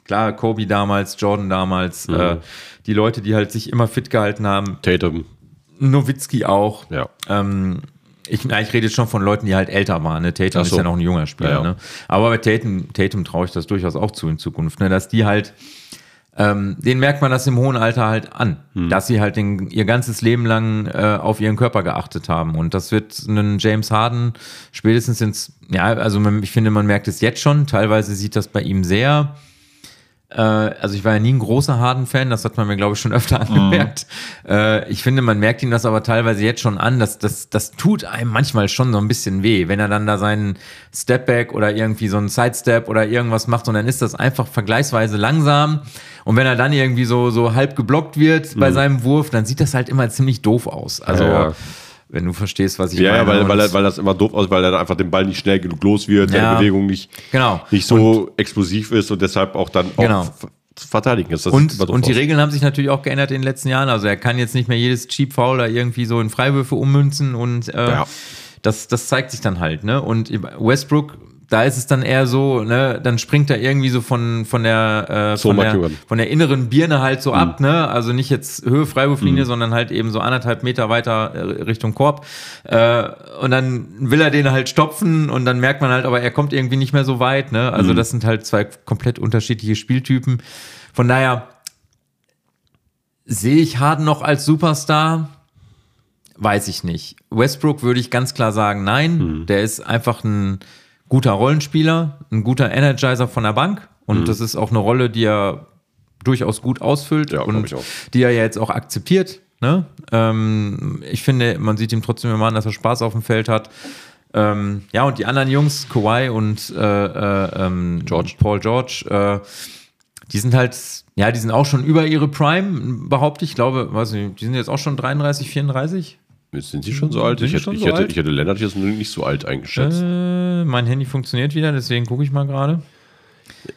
klar, Kobe damals, Jordan damals, mhm. äh, die Leute, die halt sich immer fit gehalten haben. Tatum. Nowitzki auch. Ja. Ähm, ich, ich rede jetzt schon von Leuten, die halt älter waren. Ne? Tatum so. ist ja noch ein junger Spieler. Ja, ja. Ne? Aber bei Tatum, Tatum traue ich das durchaus auch zu in Zukunft, ne? dass die halt, ähm, denen merkt man das im hohen Alter halt an, hm. dass sie halt den, ihr ganzes Leben lang äh, auf ihren Körper geachtet haben. Und das wird einen James Harden spätestens ins, ja, also ich finde, man merkt es jetzt schon. Teilweise sieht das bei ihm sehr also ich war ja nie ein großer Harden-Fan, das hat man mir, glaube ich, schon öfter mhm. angemerkt. Mhm. Äh, ich finde, man merkt ihm das aber teilweise jetzt schon an, dass das, das tut einem manchmal schon so ein bisschen weh, wenn er dann da seinen Stepback oder irgendwie so einen Sidestep oder irgendwas macht und dann ist das einfach vergleichsweise langsam. Und wenn er dann irgendwie so, so halb geblockt wird bei mhm. seinem Wurf, dann sieht das halt immer ziemlich doof aus. Also ja, ja wenn du verstehst, was ich ja, meine. Ja, weil, weil, er, weil das immer doof aussieht, weil er einfach den Ball nicht schnell genug los wird, ja, seine Bewegung nicht, genau. nicht so und, explosiv ist und deshalb auch dann genau. auch zu verteidigen ist. Das und und die Regeln haben sich natürlich auch geändert in den letzten Jahren. Also er kann jetzt nicht mehr jedes Cheap Foul da irgendwie so in Freiwürfe ummünzen und äh, ja. das, das zeigt sich dann halt. Ne? Und Westbrook da ist es dann eher so, ne, dann springt er irgendwie so von, von der, äh, von, der von der inneren Birne halt so mhm. ab, ne? Also nicht jetzt Höhe Freiwurflinie, mhm. sondern halt eben so anderthalb Meter weiter äh, Richtung Korb. Äh, und dann will er den halt stopfen und dann merkt man halt, aber er kommt irgendwie nicht mehr so weit, ne? Also mhm. das sind halt zwei komplett unterschiedliche Spieltypen. Von daher sehe ich Harden noch als Superstar. Weiß ich nicht. Westbrook würde ich ganz klar sagen, nein. Mhm. Der ist einfach ein guter Rollenspieler, ein guter Energizer von der Bank. Und mhm. das ist auch eine Rolle, die er durchaus gut ausfüllt ja, und die er ja jetzt auch akzeptiert. Ne? Ähm, ich finde, man sieht ihm trotzdem immer an, dass er Spaß auf dem Feld hat. Ähm, ja, und die anderen Jungs, Kawhi und äh, äh, ähm, George. Paul George, äh, die sind halt, ja, die sind auch schon über ihre Prime, behaupte ich. Ich glaube, weiß nicht, die sind jetzt auch schon 33, 34. Sind Sie schon so alt? Ich hätte, ich, so hätte, alt? ich hätte Lennart jetzt nicht so alt eingeschätzt. Äh, mein Handy funktioniert wieder, deswegen gucke ich mal gerade.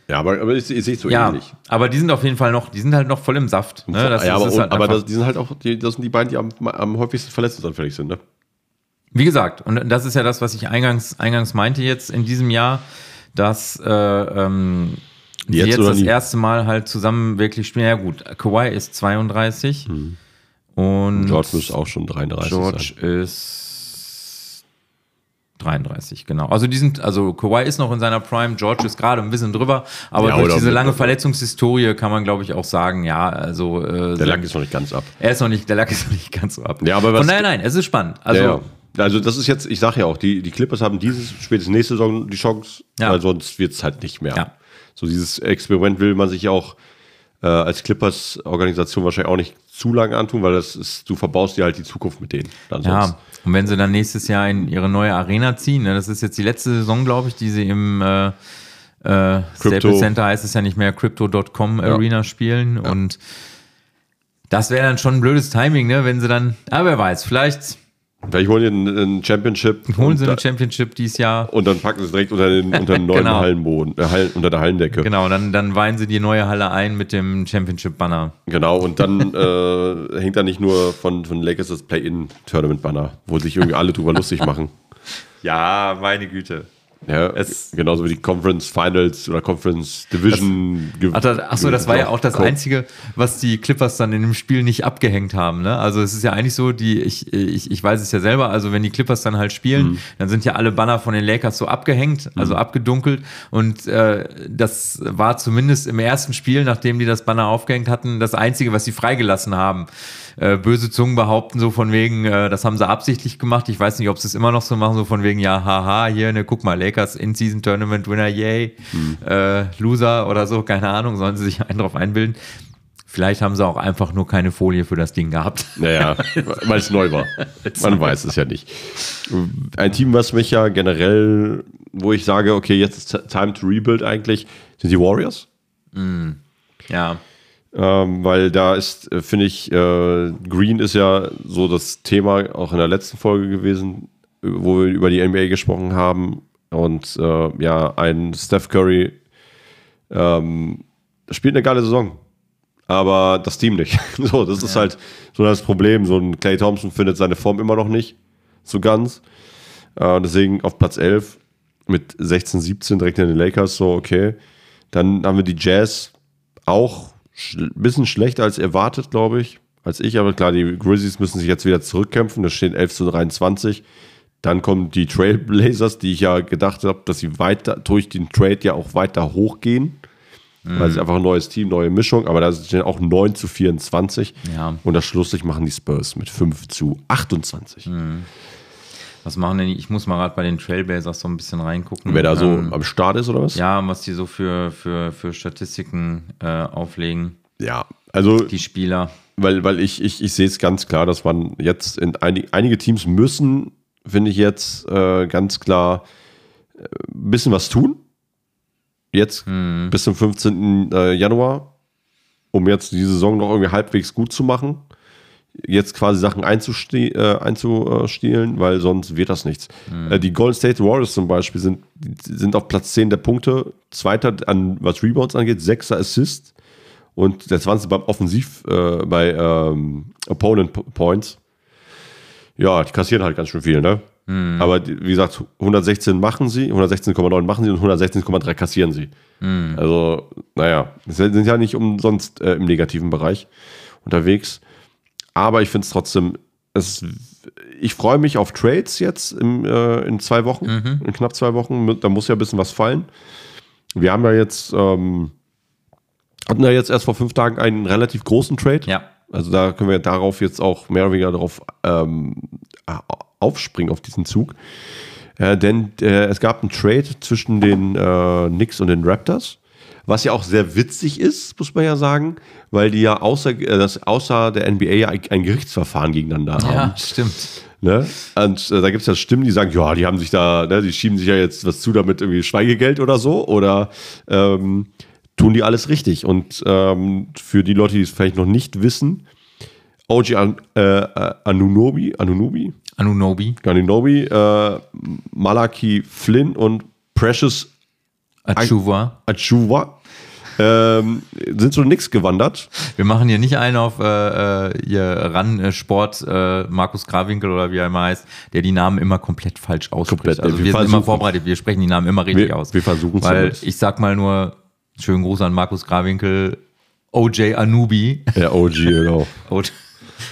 Ja, aber, aber ich, ich sehe so ja, ähnlich. Aber die sind auf jeden Fall noch, die sind halt noch voll im Saft. Ne? Das, ja, aber, halt aber das, die sind halt auch, die, das sind die beiden, die am, am häufigsten verletzungsanfällig sind, ne? Wie gesagt, und das ist ja das, was ich eingangs, eingangs meinte jetzt in diesem Jahr, dass äh, ähm, jetzt, jetzt das nie? erste Mal halt zusammen wirklich spielen. Ja gut, Kawhi ist 32. Hm. Und George müsste auch schon 33 George sein. ist 33, genau. Also die sind, also Kawhi ist noch in seiner Prime, George ist gerade ein bisschen drüber, aber ja, durch diese lange Verletzungshistorie kann man, glaube ich, auch sagen, ja, also äh, der Lack ist noch nicht ganz ab. Er ist noch nicht, der Lack ist noch nicht ganz so ab. Ja, aber was, Von nein, nein, es ist spannend. Also ja, ja. Also das ist jetzt, ich sage ja auch, die, die Clippers haben dieses, spätestens nächste Saison die Chance, ja. weil sonst wird es halt nicht mehr. Ja. So dieses Experiment will man sich auch äh, als Clippers-Organisation wahrscheinlich auch nicht zu lange antun, weil das ist, du verbaust dir halt die Zukunft mit denen. ja, und wenn sie dann nächstes Jahr in ihre neue Arena ziehen, ne, das ist jetzt die letzte Saison, glaube ich, die sie im äh, äh, Staples Center heißt es ja nicht mehr Crypto.com ja. Arena spielen ja. und das wäre dann schon ein blödes Timing, ne, wenn sie dann, aber wer weiß, vielleicht Vielleicht holen die einen Championship. Holen sie einen Championship dieses Jahr. Und dann packen sie es direkt unter den, unter den neuen genau. Hallenboden, äh, Hall, unter der Hallendecke. Genau, dann, dann weihen sie die neue Halle ein mit dem Championship-Banner. Genau, und dann äh, hängt da nicht nur von, von Lakers das Play-In-Tournament-Banner, wo sich irgendwie alle drüber lustig machen. Ja, meine Güte. Ja, es, genauso wie die Conference Finals oder Conference Division. Das, achso, das war ja auch das Einzige, was die Clippers dann in dem Spiel nicht abgehängt haben. Ne? Also es ist ja eigentlich so, die, ich, ich, ich weiß es ja selber, also wenn die Clippers dann halt spielen, mhm. dann sind ja alle Banner von den Lakers so abgehängt, also mhm. abgedunkelt. Und äh, das war zumindest im ersten Spiel, nachdem die das Banner aufgehängt hatten, das Einzige, was sie freigelassen haben. Äh, böse Zungen behaupten so von wegen, äh, das haben sie absichtlich gemacht. Ich weiß nicht, ob sie es immer noch so machen, so von wegen, ja, haha, hier, ne, guck mal, Lakers In-Season Tournament Winner, yay, hm. äh, Loser oder so, keine Ahnung, sollen sie sich einen drauf einbilden. Vielleicht haben sie auch einfach nur keine Folie für das Ding gehabt. Naja, weil es neu war. Man weiß es ja nicht. Ein Team, was mich ja generell, wo ich sage, okay, jetzt ist time to rebuild eigentlich, sind die Warriors. Mm. Ja. Ähm, weil da ist, äh, finde ich, äh, Green ist ja so das Thema auch in der letzten Folge gewesen, wo wir über die NBA gesprochen haben. Und äh, ja, ein Steph Curry ähm, spielt eine geile Saison. Aber das Team nicht. so, das ist halt so das Problem. So ein Clay Thompson findet seine Form immer noch nicht so ganz. Äh, deswegen auf Platz 11 mit 16, 17 direkt in den Lakers. So, okay. Dann haben wir die Jazz auch ein bisschen schlechter als erwartet, glaube ich. Als ich, aber klar, die Grizzlies müssen sich jetzt wieder zurückkämpfen. Das steht 11 zu 23. Dann kommen die Trailblazers, die ich ja gedacht habe, dass sie weiter durch den Trade ja auch weiter hochgehen. Mhm. Weil es einfach ein neues Team, neue Mischung, aber da sind auch 9 zu 24. Ja. Und das schlusslich machen die Spurs mit 5 zu 28. Mhm. Was machen denn die? Ich muss mal gerade bei den Trailblazers so ein bisschen reingucken. Wer da so ähm, am Start ist oder was? Ja, was die so für, für, für Statistiken äh, auflegen. Ja, also. Die Spieler. Weil, weil ich, ich, ich sehe es ganz klar, dass man jetzt in einig, einige Teams müssen, finde ich jetzt äh, ganz klar ein äh, bisschen was tun. Jetzt hm. bis zum 15. Äh, Januar, um jetzt die Saison noch irgendwie halbwegs gut zu machen jetzt quasi Sachen einzuste äh, einzustielen, weil sonst wird das nichts. Mhm. Äh, die Golden State Warriors zum Beispiel sind, sind auf Platz 10 der Punkte, Zweiter an was Rebounds angeht, Sechster Assist und der 20 beim Offensiv äh, bei ähm, Opponent Points. Ja, die kassieren halt ganz schön viel, ne? Mhm. Aber wie gesagt, 116 machen sie, 116,9 machen sie und 116,3 kassieren sie. Mhm. Also, naja, sie sind ja nicht umsonst äh, im negativen Bereich unterwegs. Aber ich finde es trotzdem, es, ich freue mich auf Trades jetzt im, äh, in zwei Wochen, mhm. in knapp zwei Wochen. Da muss ja ein bisschen was fallen. Wir haben ja jetzt, ähm, hatten ja jetzt erst vor fünf Tagen einen relativ großen Trade. Ja. Also da können wir darauf jetzt auch mehr oder weniger darauf ähm, aufspringen, auf diesen Zug. Äh, denn äh, es gab einen Trade zwischen den äh, Knicks und den Raptors. Was ja auch sehr witzig ist, muss man ja sagen, weil die ja außer, äh, das, außer der NBA ja ein Gerichtsverfahren gegeneinander haben. Ja, stimmt. Ne? Und äh, da gibt es ja Stimmen, die sagen, ja, die haben sich da, ne, die schieben sich ja jetzt was zu damit irgendwie Schweigegeld oder so oder ähm, tun die alles richtig. Und ähm, für die Leute, die es vielleicht noch nicht wissen, OG An äh, Anunobi, Anunobi, Anunobi, Anunobi äh, Malaki Flynn und Precious Achuva. Achuva ähm, sind so nix gewandert. Wir machen hier nicht einen auf äh, äh hier ran äh, Sport äh, Markus Grawinkel oder wie er immer heißt, der die Namen immer komplett falsch ausspricht. Komplett, also wir, wir sind immer vorbereitet, wir sprechen die Namen immer richtig wir, aus. Wir versuchen es. Weil ich sag mal nur, schönen Gruß an Markus Grawinkel, OJ Anubi. Ja, OG, genau.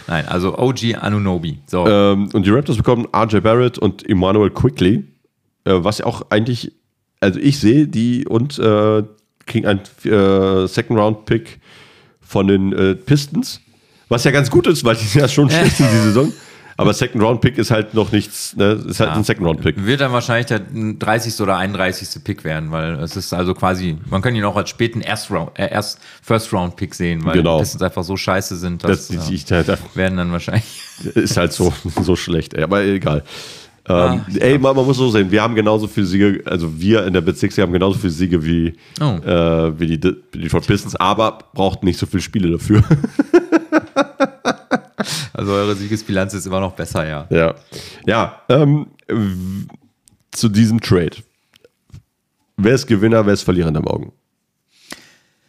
Nein, also OG Anunobi. So. Ähm, und die Raptors bekommen RJ Barrett und Emmanuel Quickly, äh, was ja auch eigentlich, also ich sehe die und äh, kriegen einen äh, Second-Round-Pick von den äh, Pistons. Was ja ganz gut ist, weil die sind ja schon schlecht in dieser Saison. Aber Second-Round-Pick ist halt noch nichts, ne? ist halt ja. ein Second-Round-Pick. Wird dann wahrscheinlich der 30. oder 31. Pick werden, weil es ist also quasi, man kann ihn auch als späten Erst-Round, äh, Erst First-Round-Pick sehen, weil genau. die Pistons einfach so scheiße sind, dass das, die, ja, halt, werden dann wahrscheinlich. Ist halt so, so schlecht, ey, aber egal. Ähm, ah, ey, man, man, muss so sehen, wir haben genauso viele Siege, also wir in der Bezirksliga haben genauso viele Siege wie, oh. äh, wie die Detroit Pistons, aber braucht nicht so viele Spiele dafür. also eure Siegesbilanz ist immer noch besser, ja. Ja, ja ähm, zu diesem Trade. Wer ist Gewinner, wer ist Verlierer in der Augen?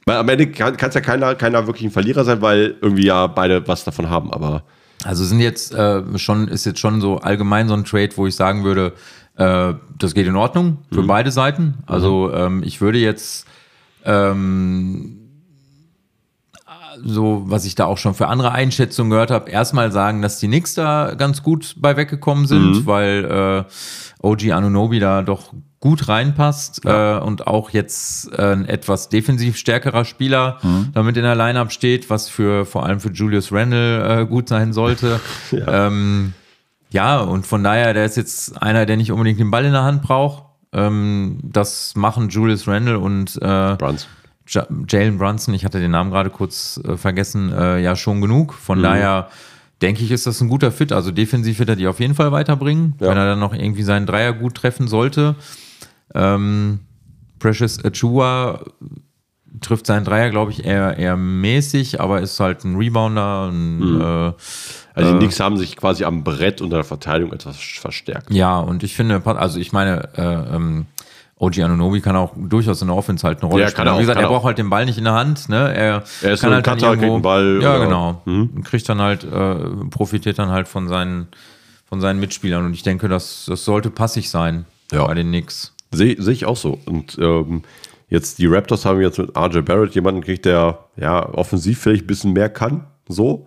Weil am Ende kann es ja keiner, keiner wirklich ein Verlierer sein, weil irgendwie ja beide was davon haben, aber also sind jetzt äh, schon, ist jetzt schon so allgemein so ein Trade, wo ich sagen würde, äh, das geht in Ordnung für mhm. beide Seiten. Also ähm, ich würde jetzt ähm, so, was ich da auch schon für andere Einschätzungen gehört habe, erstmal sagen, dass die Knicks da ganz gut bei weggekommen sind, mhm. weil äh, OG Anunobi da doch gut reinpasst ja. äh, und auch jetzt äh, ein etwas defensiv stärkerer Spieler mhm. damit in der Lineup steht, was für vor allem für Julius Randle äh, gut sein sollte. ja. Ähm, ja, und von daher, der ist jetzt einer, der nicht unbedingt den Ball in der Hand braucht. Ähm, das machen Julius Randle und äh, Brunson. Jalen Brunson, ich hatte den Namen gerade kurz äh, vergessen, äh, ja schon genug. Von mhm. daher denke ich, ist das ein guter Fit. Also defensiv wird er die auf jeden Fall weiterbringen, ja. wenn er dann noch irgendwie seinen Dreier gut treffen sollte. Ähm, Precious Achua trifft seinen Dreier, glaube ich, eher, eher mäßig, aber ist halt ein Rebounder. Ein, mhm. äh, also die Knicks haben sich quasi am Brett unter der Verteidigung etwas verstärkt. Ja, und ich finde, also ich meine, äh, ähm, OG Anunobi kann auch durchaus in der Offense halt eine Rolle ja, spielen. Wie gesagt, er braucht halt den Ball nicht in der Hand. Ne? Er, er ist kann halt Cutter, irgendwo, den Ball. Ja, oder? genau. Mhm. Kriegt dann halt, äh, profitiert dann halt von seinen, von seinen Mitspielern. Und ich denke, das, das sollte passig sein ja. bei den Knicks. Sehe seh ich auch so. Und ähm, jetzt die Raptors haben jetzt mit RJ Barrett jemanden gekriegt, der ja offensiv vielleicht ein bisschen mehr kann. So.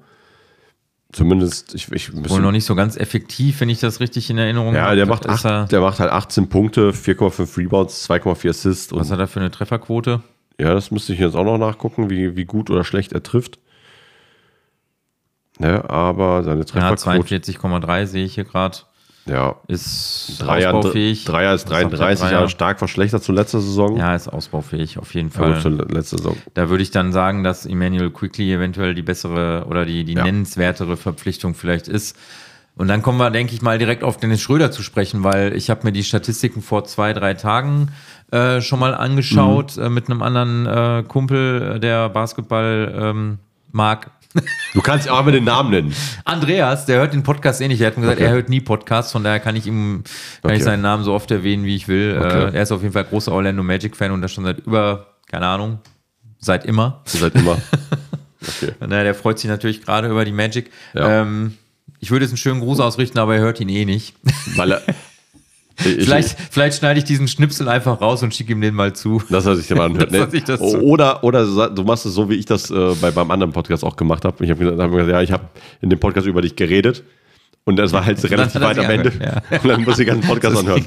Zumindest, ich, ich Wohl noch nicht so ganz effektiv, wenn ich das richtig in Erinnerung habe. Ja, der macht, acht, der macht halt 18 Punkte, 4,5 Rebounds, 2,4 Assists. Was hat er für eine Trefferquote? Ja, das müsste ich jetzt auch noch nachgucken, wie, wie gut oder schlecht er trifft. Ne, aber seine Trefferquote. Ja, 42,3 sehe ich hier gerade. Ja. Ist Dreier, ausbaufähig. Dreier ist 33, Jahre stark verschlechtert zur letzten Saison. Ja, ist ausbaufähig, auf jeden Fall. Ja, zur letzten Saison. Da würde ich dann sagen, dass Emmanuel Quickly eventuell die bessere oder die, die ja. nennenswertere Verpflichtung vielleicht ist. Und dann kommen wir, denke ich mal, direkt auf Dennis Schröder zu sprechen, weil ich habe mir die Statistiken vor zwei, drei Tagen äh, schon mal angeschaut mhm. äh, mit einem anderen äh, Kumpel, der Basketball ähm, mag Du kannst auch mal den Namen nennen. Andreas, der hört den Podcast eh nicht. Er hat gesagt, okay. er hört nie Podcasts, von daher kann ich ihm kann okay. ich seinen Namen so oft erwähnen, wie ich will. Okay. Äh, er ist auf jeden Fall großer Orlando Magic-Fan und das schon seit über, keine Ahnung, seit immer. Seit immer. Okay. naja, der freut sich natürlich gerade über die Magic. Ja. Ähm, ich würde jetzt einen schönen Gruß ausrichten, aber er hört ihn eh nicht. Weil er, vielleicht, vielleicht schneide ich diesen Schnipsel einfach raus und schicke ihm den mal zu. Dass er sich den mal anhört. nee. oder, oder du machst es so, wie ich das äh, bei, beim anderen Podcast auch gemacht habe. Ich habe gesagt, hab gesagt, ja, ich habe in dem Podcast über dich geredet. Und das war halt relativ weit am Ende. Ja. Und dann muss ich den ganzen Podcast anhören.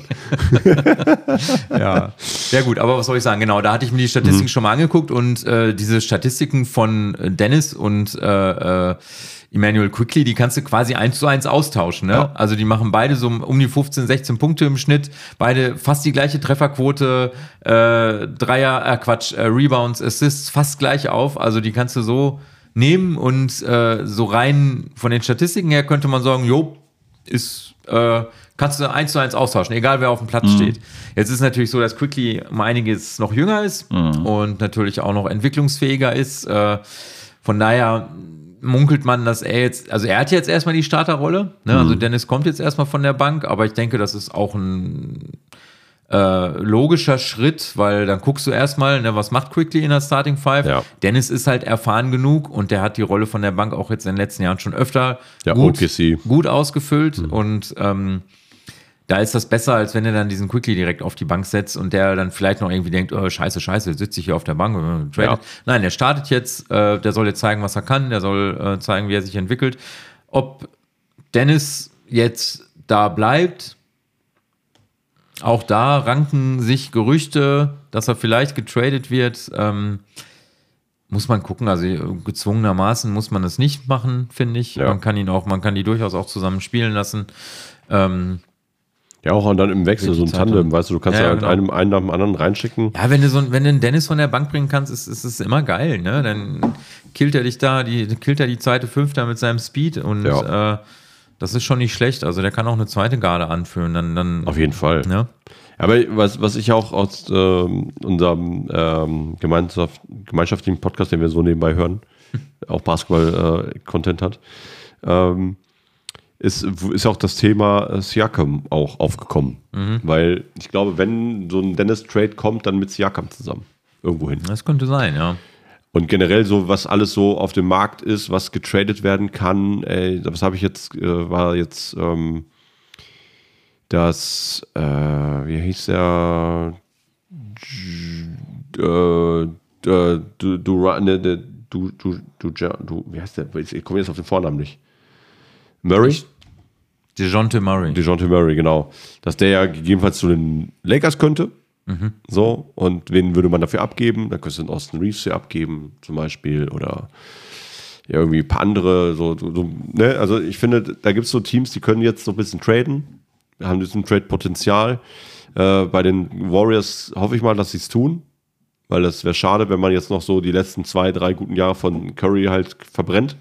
ja. ja, gut, aber was soll ich sagen? Genau, da hatte ich mir die Statistiken mhm. schon mal angeguckt und äh, diese Statistiken von Dennis und äh, äh Emmanuel Quickly, die kannst du quasi eins zu eins austauschen. Ne? Ja. Also die machen beide so um die 15, 16 Punkte im Schnitt, beide fast die gleiche Trefferquote, äh, Dreier, äh, Quatsch, äh, Rebounds, Assists, fast gleich auf. Also die kannst du so nehmen und äh, so rein von den Statistiken her könnte man sagen, jo, ist äh, kannst du eins zu eins austauschen, egal wer auf dem Platz mhm. steht. Jetzt ist natürlich so, dass Quickly um einiges noch jünger ist mhm. und natürlich auch noch entwicklungsfähiger ist. Äh, von daher munkelt man, dass er jetzt, also er hat jetzt erstmal die Starterrolle, ne? also mhm. Dennis kommt jetzt erstmal von der Bank, aber ich denke, das ist auch ein äh, logischer Schritt, weil dann guckst du erstmal, ne, was macht Quickly in der Starting Five. Ja. Dennis ist halt erfahren genug und der hat die Rolle von der Bank auch jetzt in den letzten Jahren schon öfter ja, gut, gut ausgefüllt mhm. und ähm, da ist das besser, als wenn er dann diesen Quickly direkt auf die Bank setzt und der dann vielleicht noch irgendwie denkt, oh, scheiße, scheiße, sitze ich hier auf der Bank. Ja. Nein, der startet jetzt, äh, der soll jetzt zeigen, was er kann, der soll äh, zeigen, wie er sich entwickelt. Ob Dennis jetzt da bleibt, auch da ranken sich Gerüchte, dass er vielleicht getradet wird. Ähm, muss man gucken, also gezwungenermaßen muss man das nicht machen, finde ich. Ja. Man kann ihn auch, man kann die durchaus auch zusammen spielen lassen. Ähm, ja, auch und dann im Wechsel, so ein Tandem, weißt du, du kannst ja, ja halt genau. einem einen nach dem anderen reinschicken. Ja, wenn du so wenn du einen Dennis von der Bank bringen kannst, ist, ist es immer geil, ne? Dann killt er dich da, die, killt er die zweite Fünfter mit seinem Speed und ja. äh, das ist schon nicht schlecht. Also der kann auch eine zweite Garde anführen. Dann, dann, Auf jeden Fall. Ne? Aber was, was ich auch aus äh, unserem ähm, Gemeinschaft, gemeinschaftlichen Podcast, den wir so nebenbei hören, auch Basketball-Content äh, hat, ähm, ist, ist auch das Thema äh, Siakam auch aufgekommen. Mhm. Weil ich glaube, wenn so ein Dennis-Trade kommt, dann mit Siakam zusammen. Irgendwohin. Das könnte sein, ja. Und generell so, was alles so auf dem Markt ist, was getradet werden kann, ey, was habe ich jetzt, äh, war jetzt ähm, das, äh, wie hieß der? Äh, du, du, du, ne, du, du, du, du, wie heißt der? Ich komme jetzt auf den Vornamen nicht. Murray? DeJounte Murray. DeJounte Murray, genau. Dass der ja gegebenenfalls zu den Lakers könnte. Mhm. So, und wen würde man dafür abgeben? Da könntest du den Austin Reeves hier abgeben, zum Beispiel, oder ja, irgendwie ein paar andere. So, so, ne? Also, ich finde, da gibt es so Teams, die können jetzt so ein bisschen traden, haben diesen Trade-Potenzial. Äh, bei den Warriors hoffe ich mal, dass sie es tun, weil das wäre schade, wenn man jetzt noch so die letzten zwei, drei guten Jahre von Curry halt verbrennt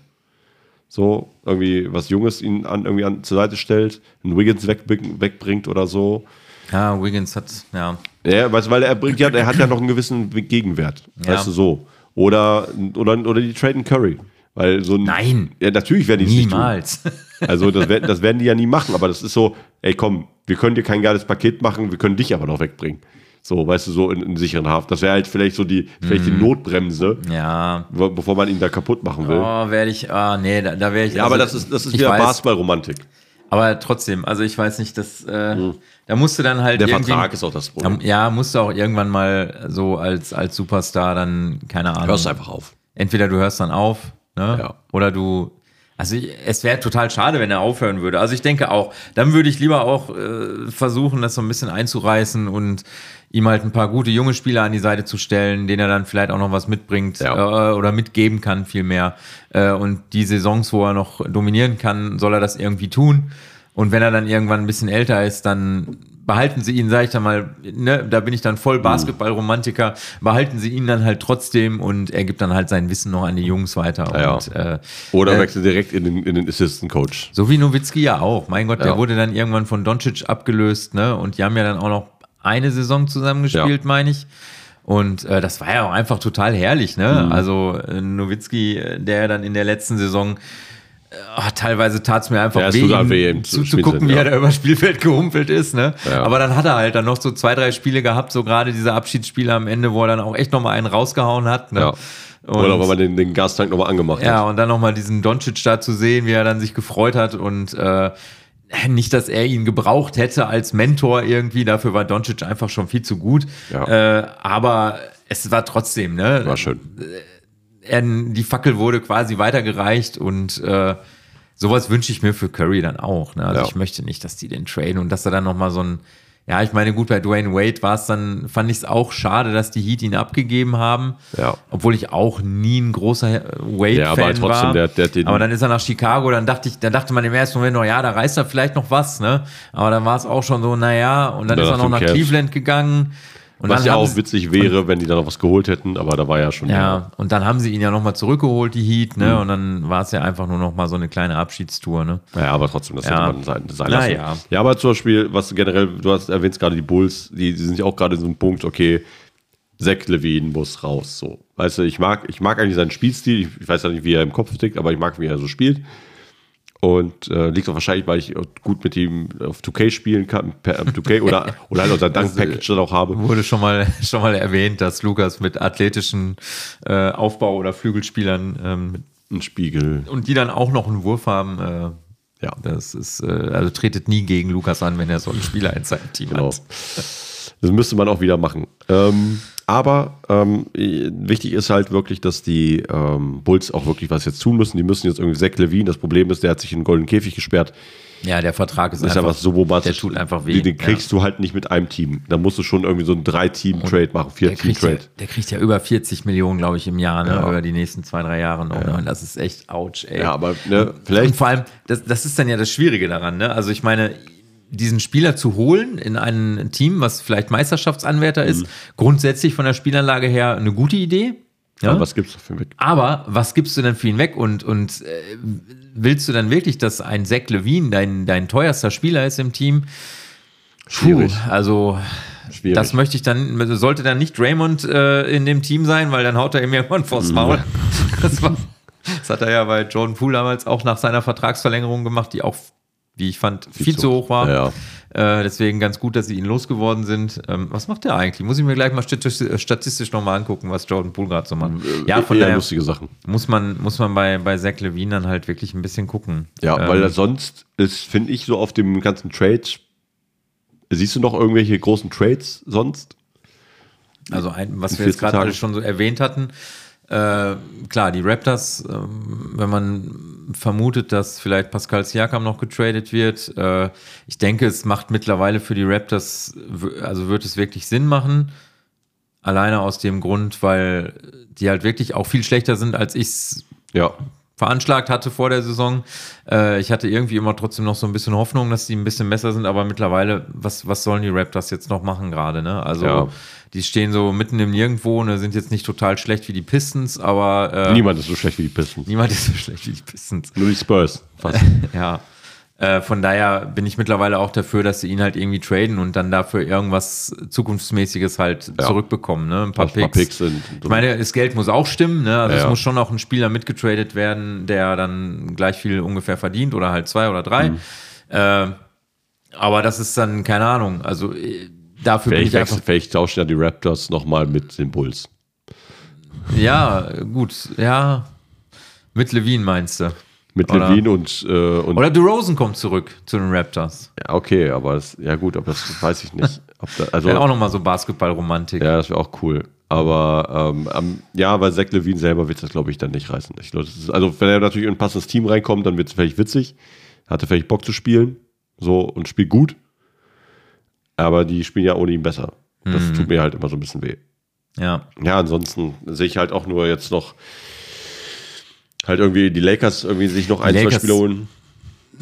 so irgendwie was Junges ihn an, irgendwie an, zur Seite stellt, einen Wiggins weg, wegbringt oder so. Ja, Wiggins hat, ja. Ja, weil er bringt ja, er hat ja noch einen gewissen Gegenwert. Ja. Weißt du so. Oder, oder, oder die traden Curry. Weil so ein, Nein. Ja, natürlich werden die es Niemals. Nicht tun. Also das, das werden die ja nie machen, aber das ist so, ey komm, wir können dir kein geiles Paket machen, wir können dich aber noch wegbringen. So, weißt du, so in, in sicheren Hafen. Das wäre halt vielleicht so die, vielleicht die mhm. Notbremse. Ja. Bevor man ihn da kaputt machen will. Oh, werde ich, ah, nee, da, da wäre ich. Ja, also, aber das ist, das ist wieder Basketball-Romantik. Aber trotzdem, also ich weiß nicht, dass, äh, mhm. da musst du dann halt. Der Vertrag ist auch das Problem. Ja, musst du auch irgendwann mal so als, als Superstar dann, keine Ahnung. Hörst einfach auf. Entweder du hörst dann auf, ne? Ja. Oder du also es wäre total schade, wenn er aufhören würde. Also ich denke auch, dann würde ich lieber auch äh, versuchen, das so ein bisschen einzureißen und ihm halt ein paar gute junge Spieler an die Seite zu stellen, denen er dann vielleicht auch noch was mitbringt ja. äh, oder mitgeben kann vielmehr. Äh, und die Saisons, wo er noch dominieren kann, soll er das irgendwie tun. Und wenn er dann irgendwann ein bisschen älter ist, dann behalten sie ihn, sage ich dann mal, ne, da bin ich dann voll Basketball-Romantiker, behalten sie ihn dann halt trotzdem und er gibt dann halt sein Wissen noch an die Jungs weiter. Ja, und, äh, Oder äh, wechselt direkt in den, in den Assistant Coach. So wie Nowitzki ja auch. Mein Gott, ja. der wurde dann irgendwann von Doncic abgelöst, ne? Und die haben ja dann auch noch eine Saison zusammengespielt, ja. meine ich. Und äh, das war ja auch einfach total herrlich, ne? Mhm. Also äh, Nowitzki, äh, der dann in der letzten Saison Ach, teilweise tat es mir einfach ja, weh, weh zu, zu gucken, wie er da über Spielfeld gehumpelt ist. Ne? Ja. Aber dann hat er halt dann noch so zwei, drei Spiele gehabt, so gerade diese Abschiedsspiele am Ende, wo er dann auch echt nochmal einen rausgehauen hat. Ne? Ja. Und, Oder weil man den, den Gastank nochmal angemacht ja, hat. Ja, und dann nochmal diesen Doncic da zu sehen, wie er dann sich gefreut hat und äh, nicht, dass er ihn gebraucht hätte als Mentor irgendwie, dafür war Doncic einfach schon viel zu gut. Ja. Äh, aber es war trotzdem, ne? War schön er, die Fackel wurde quasi weitergereicht und äh, sowas wünsche ich mir für Curry dann auch. Ne? Also ja. ich möchte nicht, dass die den traden und dass er dann nochmal so ein, ja, ich meine, gut, bei Dwayne Wade war es dann, fand ich es auch schade, dass die Heat ihn abgegeben haben. Ja. Obwohl ich auch nie ein großer Wade-Fan ja, aber trotzdem, war. Der, der, der, aber dann ist er nach Chicago, dann dachte ich, dann dachte man im ersten Moment noch, ja, da reißt er vielleicht noch was, ne? Aber dann war es auch schon so, naja, und dann, dann ist er noch nach Cleveland gegangen. Und was ja auch witzig wäre, wenn die da noch was geholt hätten, aber da war ja schon. Ja, ja. und dann haben sie ihn ja nochmal zurückgeholt, die Heat, ne? Mhm. Und dann war es ja einfach nur nochmal so eine kleine Abschiedstour, ne? Ja, aber trotzdem, das ja. hätte man sein, sein lassen. Ja. ja, aber zum Beispiel, was generell, du hast erwähnt gerade die Bulls, die, die sind ja auch gerade in so einem Punkt, okay, Zach Levine muss raus, so. Weißt du, ich mag, ich mag eigentlich seinen Spielstil, ich, ich weiß ja nicht, wie er im Kopf tickt, aber ich mag, wie er so spielt. Und äh, liegt auch wahrscheinlich, weil ich gut mit ihm auf 2K spielen kann, per 2K oder, oder halt unser Dank-Package dann auch habe. Wurde schon mal, schon mal erwähnt, dass Lukas mit athletischen äh, Aufbau- oder Flügelspielern ähm, ein Spiegel. Und die dann auch noch einen Wurf haben. Äh, ja. Das ist, äh, also tretet nie gegen Lukas an, wenn er so einen Spieler in seinem Team genau. hat. Das müsste man auch wieder machen. Ähm, aber ähm, wichtig ist halt wirklich, dass die ähm, Bulls auch wirklich was jetzt tun müssen. Die müssen jetzt irgendwie Zach Levine, das Problem ist, der hat sich in den goldenen Käfig gesperrt. Ja, der Vertrag ist, ist einfach, ja was so Der tut einfach weh. Den, den kriegst ja. du halt nicht mit einem Team. Da musst du schon irgendwie so ein Drei-Team-Trade machen, Vier-Team-Trade. Der, der, kriegt ja über 40 Millionen, glaube ich, im Jahr, ne? Ja. über die nächsten zwei, drei Jahre noch. Ne? Und das ist echt ouch, ey. Ja, aber ne, vielleicht. Und vor allem, das, das ist dann ja das Schwierige daran. Ne? Also ich meine, diesen Spieler zu holen in ein Team, was vielleicht Meisterschaftsanwärter ist, mhm. grundsätzlich von der Spielanlage her eine gute Idee. Ja? Aber was gibst du für ihn weg? Aber was gibst du denn für ihn weg? Und, und äh, willst du dann wirklich, dass ein Zach Levine dein, dein teuerster Spieler ist im Team? Schwierig. Puh, also Schwierig. Das möchte ich dann, sollte dann nicht Raymond äh, in dem Team sein, weil dann haut er ihm irgendwann vors mhm. Maul. Das, war, das hat er ja bei Jordan Poole damals auch nach seiner Vertragsverlängerung gemacht, die auch wie ich fand, viel, viel zu hoch war. Ja. Äh, deswegen ganz gut, dass sie ihn losgeworden sind. Ähm, was macht der eigentlich? Muss ich mir gleich mal statistisch, statistisch nochmal angucken, was Jordan Poole gerade so macht. Äh, ja, von daher lustige Sachen. Muss man, muss man bei, bei Zach Levine dann halt wirklich ein bisschen gucken. Ja, ähm, weil sonst ist, finde ich, so auf dem ganzen Trade, siehst du noch irgendwelche großen Trades sonst? Also ein, was wir jetzt gerade schon so erwähnt hatten, äh, klar, die Raptors, äh, wenn man vermutet, dass vielleicht Pascal Siakam noch getradet wird, äh, ich denke, es macht mittlerweile für die Raptors, also wird es wirklich Sinn machen. Alleine aus dem Grund, weil die halt wirklich auch viel schlechter sind, als ich es ja veranschlagt hatte vor der Saison. Äh, ich hatte irgendwie immer trotzdem noch so ein bisschen Hoffnung, dass die ein bisschen besser sind, aber mittlerweile, was, was sollen die Raptors jetzt noch machen gerade, ne? Also ja. die stehen so mitten im Nirgendwo, ne, sind jetzt nicht total schlecht wie die Pistons, aber äh, niemand ist so schlecht wie die Pistons. Niemand ist so schlecht wie die Pistons. Nur die Spurs, fast. ja. Äh, von daher bin ich mittlerweile auch dafür, dass sie ihn halt irgendwie traden und dann dafür irgendwas Zukunftsmäßiges halt ja. zurückbekommen. Ne? Ein paar Picks. Paar Picks sind, ich meine, das Geld muss auch stimmen. Ne? Also ja, es muss schon auch ein Spieler mitgetradet werden, der dann gleich viel ungefähr verdient oder halt zwei oder drei. Mhm. Äh, aber das ist dann, keine Ahnung, also äh, dafür vielleicht, bin ich einfach... Vielleicht tauschen ja die Raptors nochmal mit den Bulls. Ja, gut, ja. Mit Levine meinst du? Mit oder, Levine und, äh, und. Oder DeRozan kommt zurück zu den Raptors. Ja, okay, aber das, ja gut, aber das weiß ich nicht. Ob da, also, wäre auch nochmal so Basketball-Romantik. Ja, das wäre auch cool. Aber ähm, ja, weil Zach Levine selber wird das, glaube ich, dann nicht reißen. Ich glaub, ist, also, wenn er natürlich in ein passendes Team reinkommt, dann wird es vielleicht witzig. Hatte vielleicht Bock zu spielen. So und spielt gut. Aber die spielen ja ohne ihn besser. Das mhm. tut mir halt immer so ein bisschen weh. Ja. Ja, ansonsten sehe ich halt auch nur jetzt noch halt irgendwie die Lakers irgendwie sich noch ein, Lakers zwei Spiele holen.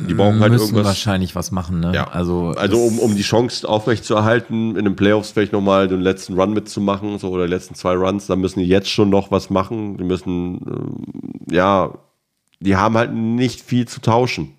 Die brauchen halt irgendwas. wahrscheinlich was machen, ne? Ja. Also, also um, um die Chance aufrechtzuerhalten, in den Playoffs vielleicht nochmal den letzten Run mitzumachen, so oder die letzten zwei Runs, dann müssen die jetzt schon noch was machen. Die müssen, äh, ja, die haben halt nicht viel zu tauschen.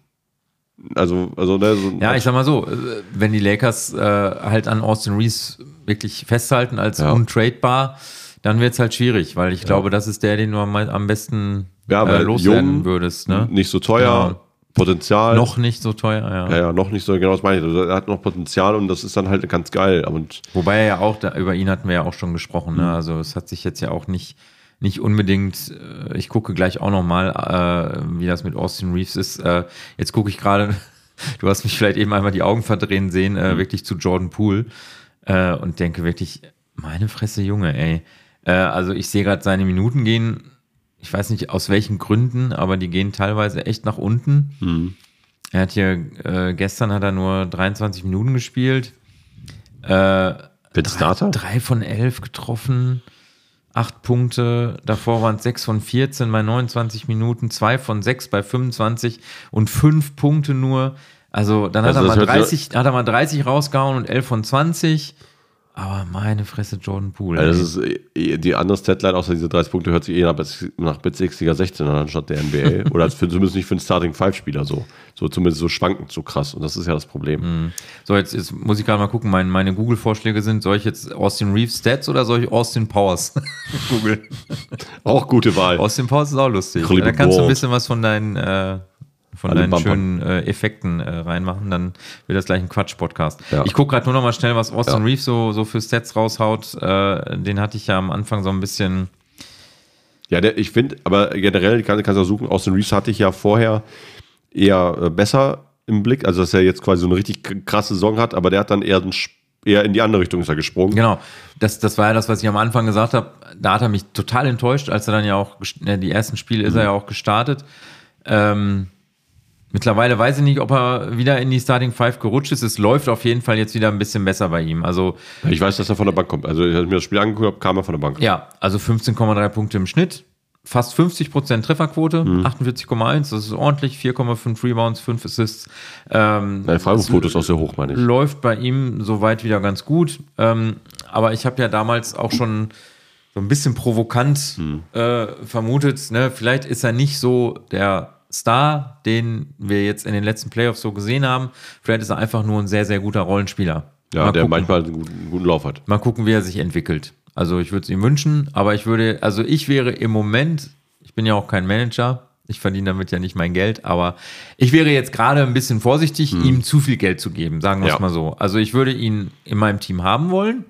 Also, also ne, so ja, ich sag mal so, äh, wenn die Lakers äh, halt an Austin Reeves wirklich festhalten als ja. untradebar, dann wird es halt schwierig, weil ich ja. glaube, das ist der, den du am, am besten ja, äh, loswerden jung, würdest. Ne? Nicht so teuer, ja. Potenzial. Noch nicht so teuer, ja. Ja, ja, noch nicht so, genau das meine ich. Also, er hat noch Potenzial und das ist dann halt ganz geil. Und Wobei er ja auch, da, über ihn hatten wir ja auch schon gesprochen, ne? Mhm. Also es hat sich jetzt ja auch nicht, nicht unbedingt, äh, ich gucke gleich auch nochmal, äh, wie das mit Austin Reeves ist. Äh, jetzt gucke ich gerade, du hast mich vielleicht eben einmal die Augen verdrehen sehen, äh, mhm. wirklich zu Jordan Poole äh, und denke wirklich, meine Fresse Junge, ey. Äh, also ich sehe gerade seine Minuten gehen ich weiß nicht aus welchen Gründen, aber die gehen teilweise echt nach unten. Mhm. Er hat hier, äh, gestern hat er nur 23 Minuten gespielt. Äh, Mit Starter? Drei von elf getroffen, acht Punkte. Davor waren es sechs von 14 bei 29 Minuten, zwei von sechs bei 25 und fünf Punkte nur. Also dann also hat, er mal 30, hat er mal 30 rausgehauen und 11 von 20. Aber meine Fresse, Jordan Poole. Also das ist eh, die andere Statline, außer diese 30 Punkte, hört sich eher nach Bezirksliga 16 an, anstatt der NBA. Oder für, zumindest nicht für einen Starting-Five-Spieler so. So zumindest so schwankend, so krass. Und das ist ja das Problem. Mhm. So, jetzt, jetzt muss ich gerade mal gucken, meine, meine Google-Vorschläge sind, soll ich jetzt Austin Reeves Stats oder soll ich Austin Powers Google? Auch gute Wahl. Austin Powers ist auch lustig. Da kannst du ein bisschen was von deinen äh, von deinen schönen äh, Effekten äh, reinmachen, dann wird das gleich ein Quatsch-Podcast. Ja. Ich gucke gerade nur noch mal schnell, was Austin ja. Reeves so, so für Stats raushaut. Äh, den hatte ich ja am Anfang so ein bisschen. Ja, der, ich finde, aber generell kann, kannst du auch suchen, Austin Reeves hatte ich ja vorher eher äh, besser im Blick, also dass er jetzt quasi so eine richtig krasse Saison hat, aber der hat dann eher ein eher in die andere Richtung ist er gesprungen. Genau. Das, das war ja das, was ich am Anfang gesagt habe. Da hat er mich total enttäuscht, als er dann ja auch, ne, die ersten Spiele ist er ja auch gestartet. Ähm, Mittlerweile weiß ich nicht, ob er wieder in die Starting Five gerutscht ist. Es läuft auf jeden Fall jetzt wieder ein bisschen besser bei ihm. Also ich weiß, dass er von der Bank kommt. Also, als ich mir das Spiel angeguckt habe, kam er von der Bank. Ja, also 15,3 Punkte im Schnitt, fast 50% Trefferquote, mhm. 48,1, das ist ordentlich, 4,5 Rebounds, 5 Assists. Ähm, Deine Freiwurfquote ist auch sehr hoch, meine ich. Läuft bei ihm soweit wieder ganz gut. Ähm, aber ich habe ja damals auch schon so ein bisschen provokant mhm. äh, vermutet, ne? vielleicht ist er nicht so der Star, den wir jetzt in den letzten Playoffs so gesehen haben. Vielleicht ist er einfach nur ein sehr, sehr guter Rollenspieler. Ja, Mal der gucken. manchmal einen guten, einen guten Lauf hat. Mal gucken, wie er sich entwickelt. Also ich würde es ihm wünschen, aber ich würde, also ich wäre im Moment, ich bin ja auch kein Manager, ich verdiene damit ja nicht mein Geld, aber ich wäre jetzt gerade ein bisschen vorsichtig, hm. ihm zu viel Geld zu geben, sagen wir es ja. mal so. Also ich würde ihn in meinem Team haben wollen,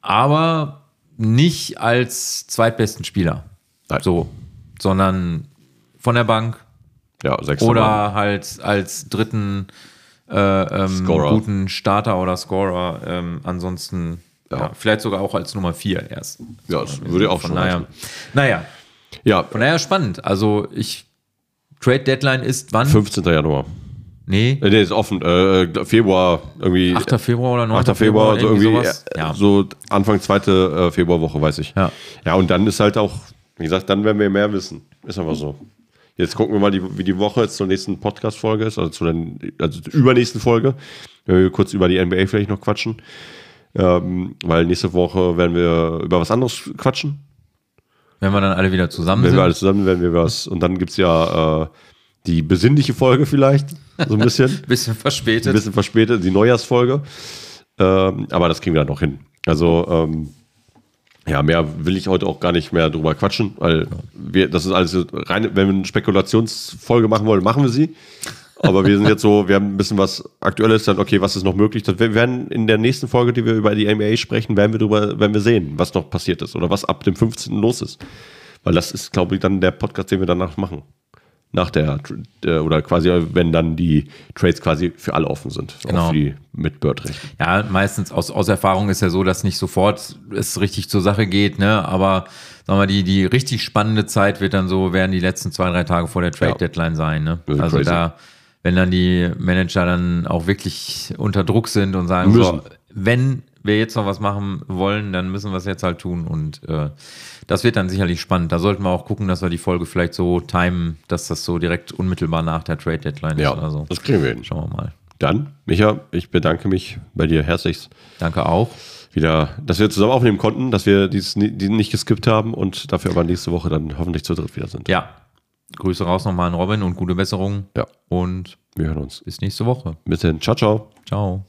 aber nicht als zweitbesten Spieler. Nein. So, sondern von der Bank. Ja, Oder Mann. halt als dritten äh, ähm, guten Starter oder Scorer. Ähm, ansonsten ja. ja. vielleicht sogar auch als Nummer vier erst. Ja, das würde ich auch schon naja. Naja. Ja. Von daher spannend. Also ich Trade Deadline ist wann? 15. Januar. Nee. Äh, nee, ist offen. Äh, Februar irgendwie. 8. Februar oder 9. 8. Februar, so irgendwie. Sowas. Ja. So Anfang zweite äh, Februarwoche, weiß ich. Ja. Ja, und dann ist halt auch, wie gesagt, dann werden wir mehr wissen. Ist einfach so. Jetzt gucken wir mal, die, wie die Woche jetzt zur nächsten Podcast-Folge ist, also zu der also zur übernächsten Folge. Wenn wir kurz über die NBA vielleicht noch quatschen. Ähm, weil nächste Woche werden wir über was anderes quatschen. Wenn wir dann alle wieder zusammen Wenn sind. wir alle zusammen werden wir was. Und dann gibt es ja äh, die besinnliche Folge vielleicht, so ein bisschen. bisschen verspätet. Ein bisschen verspätet, die Neujahrsfolge. Ähm, aber das kriegen wir dann noch hin. Also, ähm, ja, mehr will ich heute auch gar nicht mehr drüber quatschen, weil wir, das ist alles rein, wenn wir eine Spekulationsfolge machen wollen, machen wir sie. Aber wir sind jetzt so, wir haben ein bisschen was Aktuelles, dann, okay, was ist noch möglich? Wir werden in der nächsten Folge, die wir über die NBA sprechen, werden wir drüber, werden wir sehen, was noch passiert ist oder was ab dem 15. los ist. Weil das ist, glaube ich, dann der Podcast, den wir danach machen nach der, oder quasi, wenn dann die Trades quasi für alle offen sind. Genau. Für die mit Bird-Recht. Ja, meistens aus, aus Erfahrung ist ja so, dass nicht sofort es richtig zur Sache geht, ne? Aber sagen wir, die, die richtig spannende Zeit wird dann so, werden die letzten zwei, drei Tage vor der Trade-Deadline sein, ne? Also crazy. da, wenn dann die Manager dann auch wirklich unter Druck sind und sagen, Müssen. so, wenn wir jetzt noch was machen wollen, dann müssen wir es jetzt halt tun. Und äh, das wird dann sicherlich spannend. Da sollten wir auch gucken, dass wir die Folge vielleicht so timen, dass das so direkt unmittelbar nach der Trade Deadline ja, ist. Also, das kriegen wir hin. Schauen wir mal. Dann, Micha, ich bedanke mich bei dir herzlichst. Danke auch. Wieder, dass wir zusammen aufnehmen konnten, dass wir dies, die nicht geskippt haben und dafür aber nächste Woche dann hoffentlich zu dritt wieder sind. Ja. Grüße raus nochmal an Robin und gute Besserung. Ja. Und wir hören uns. Bis nächste Woche. Bis dann. Ciao, ciao. Ciao.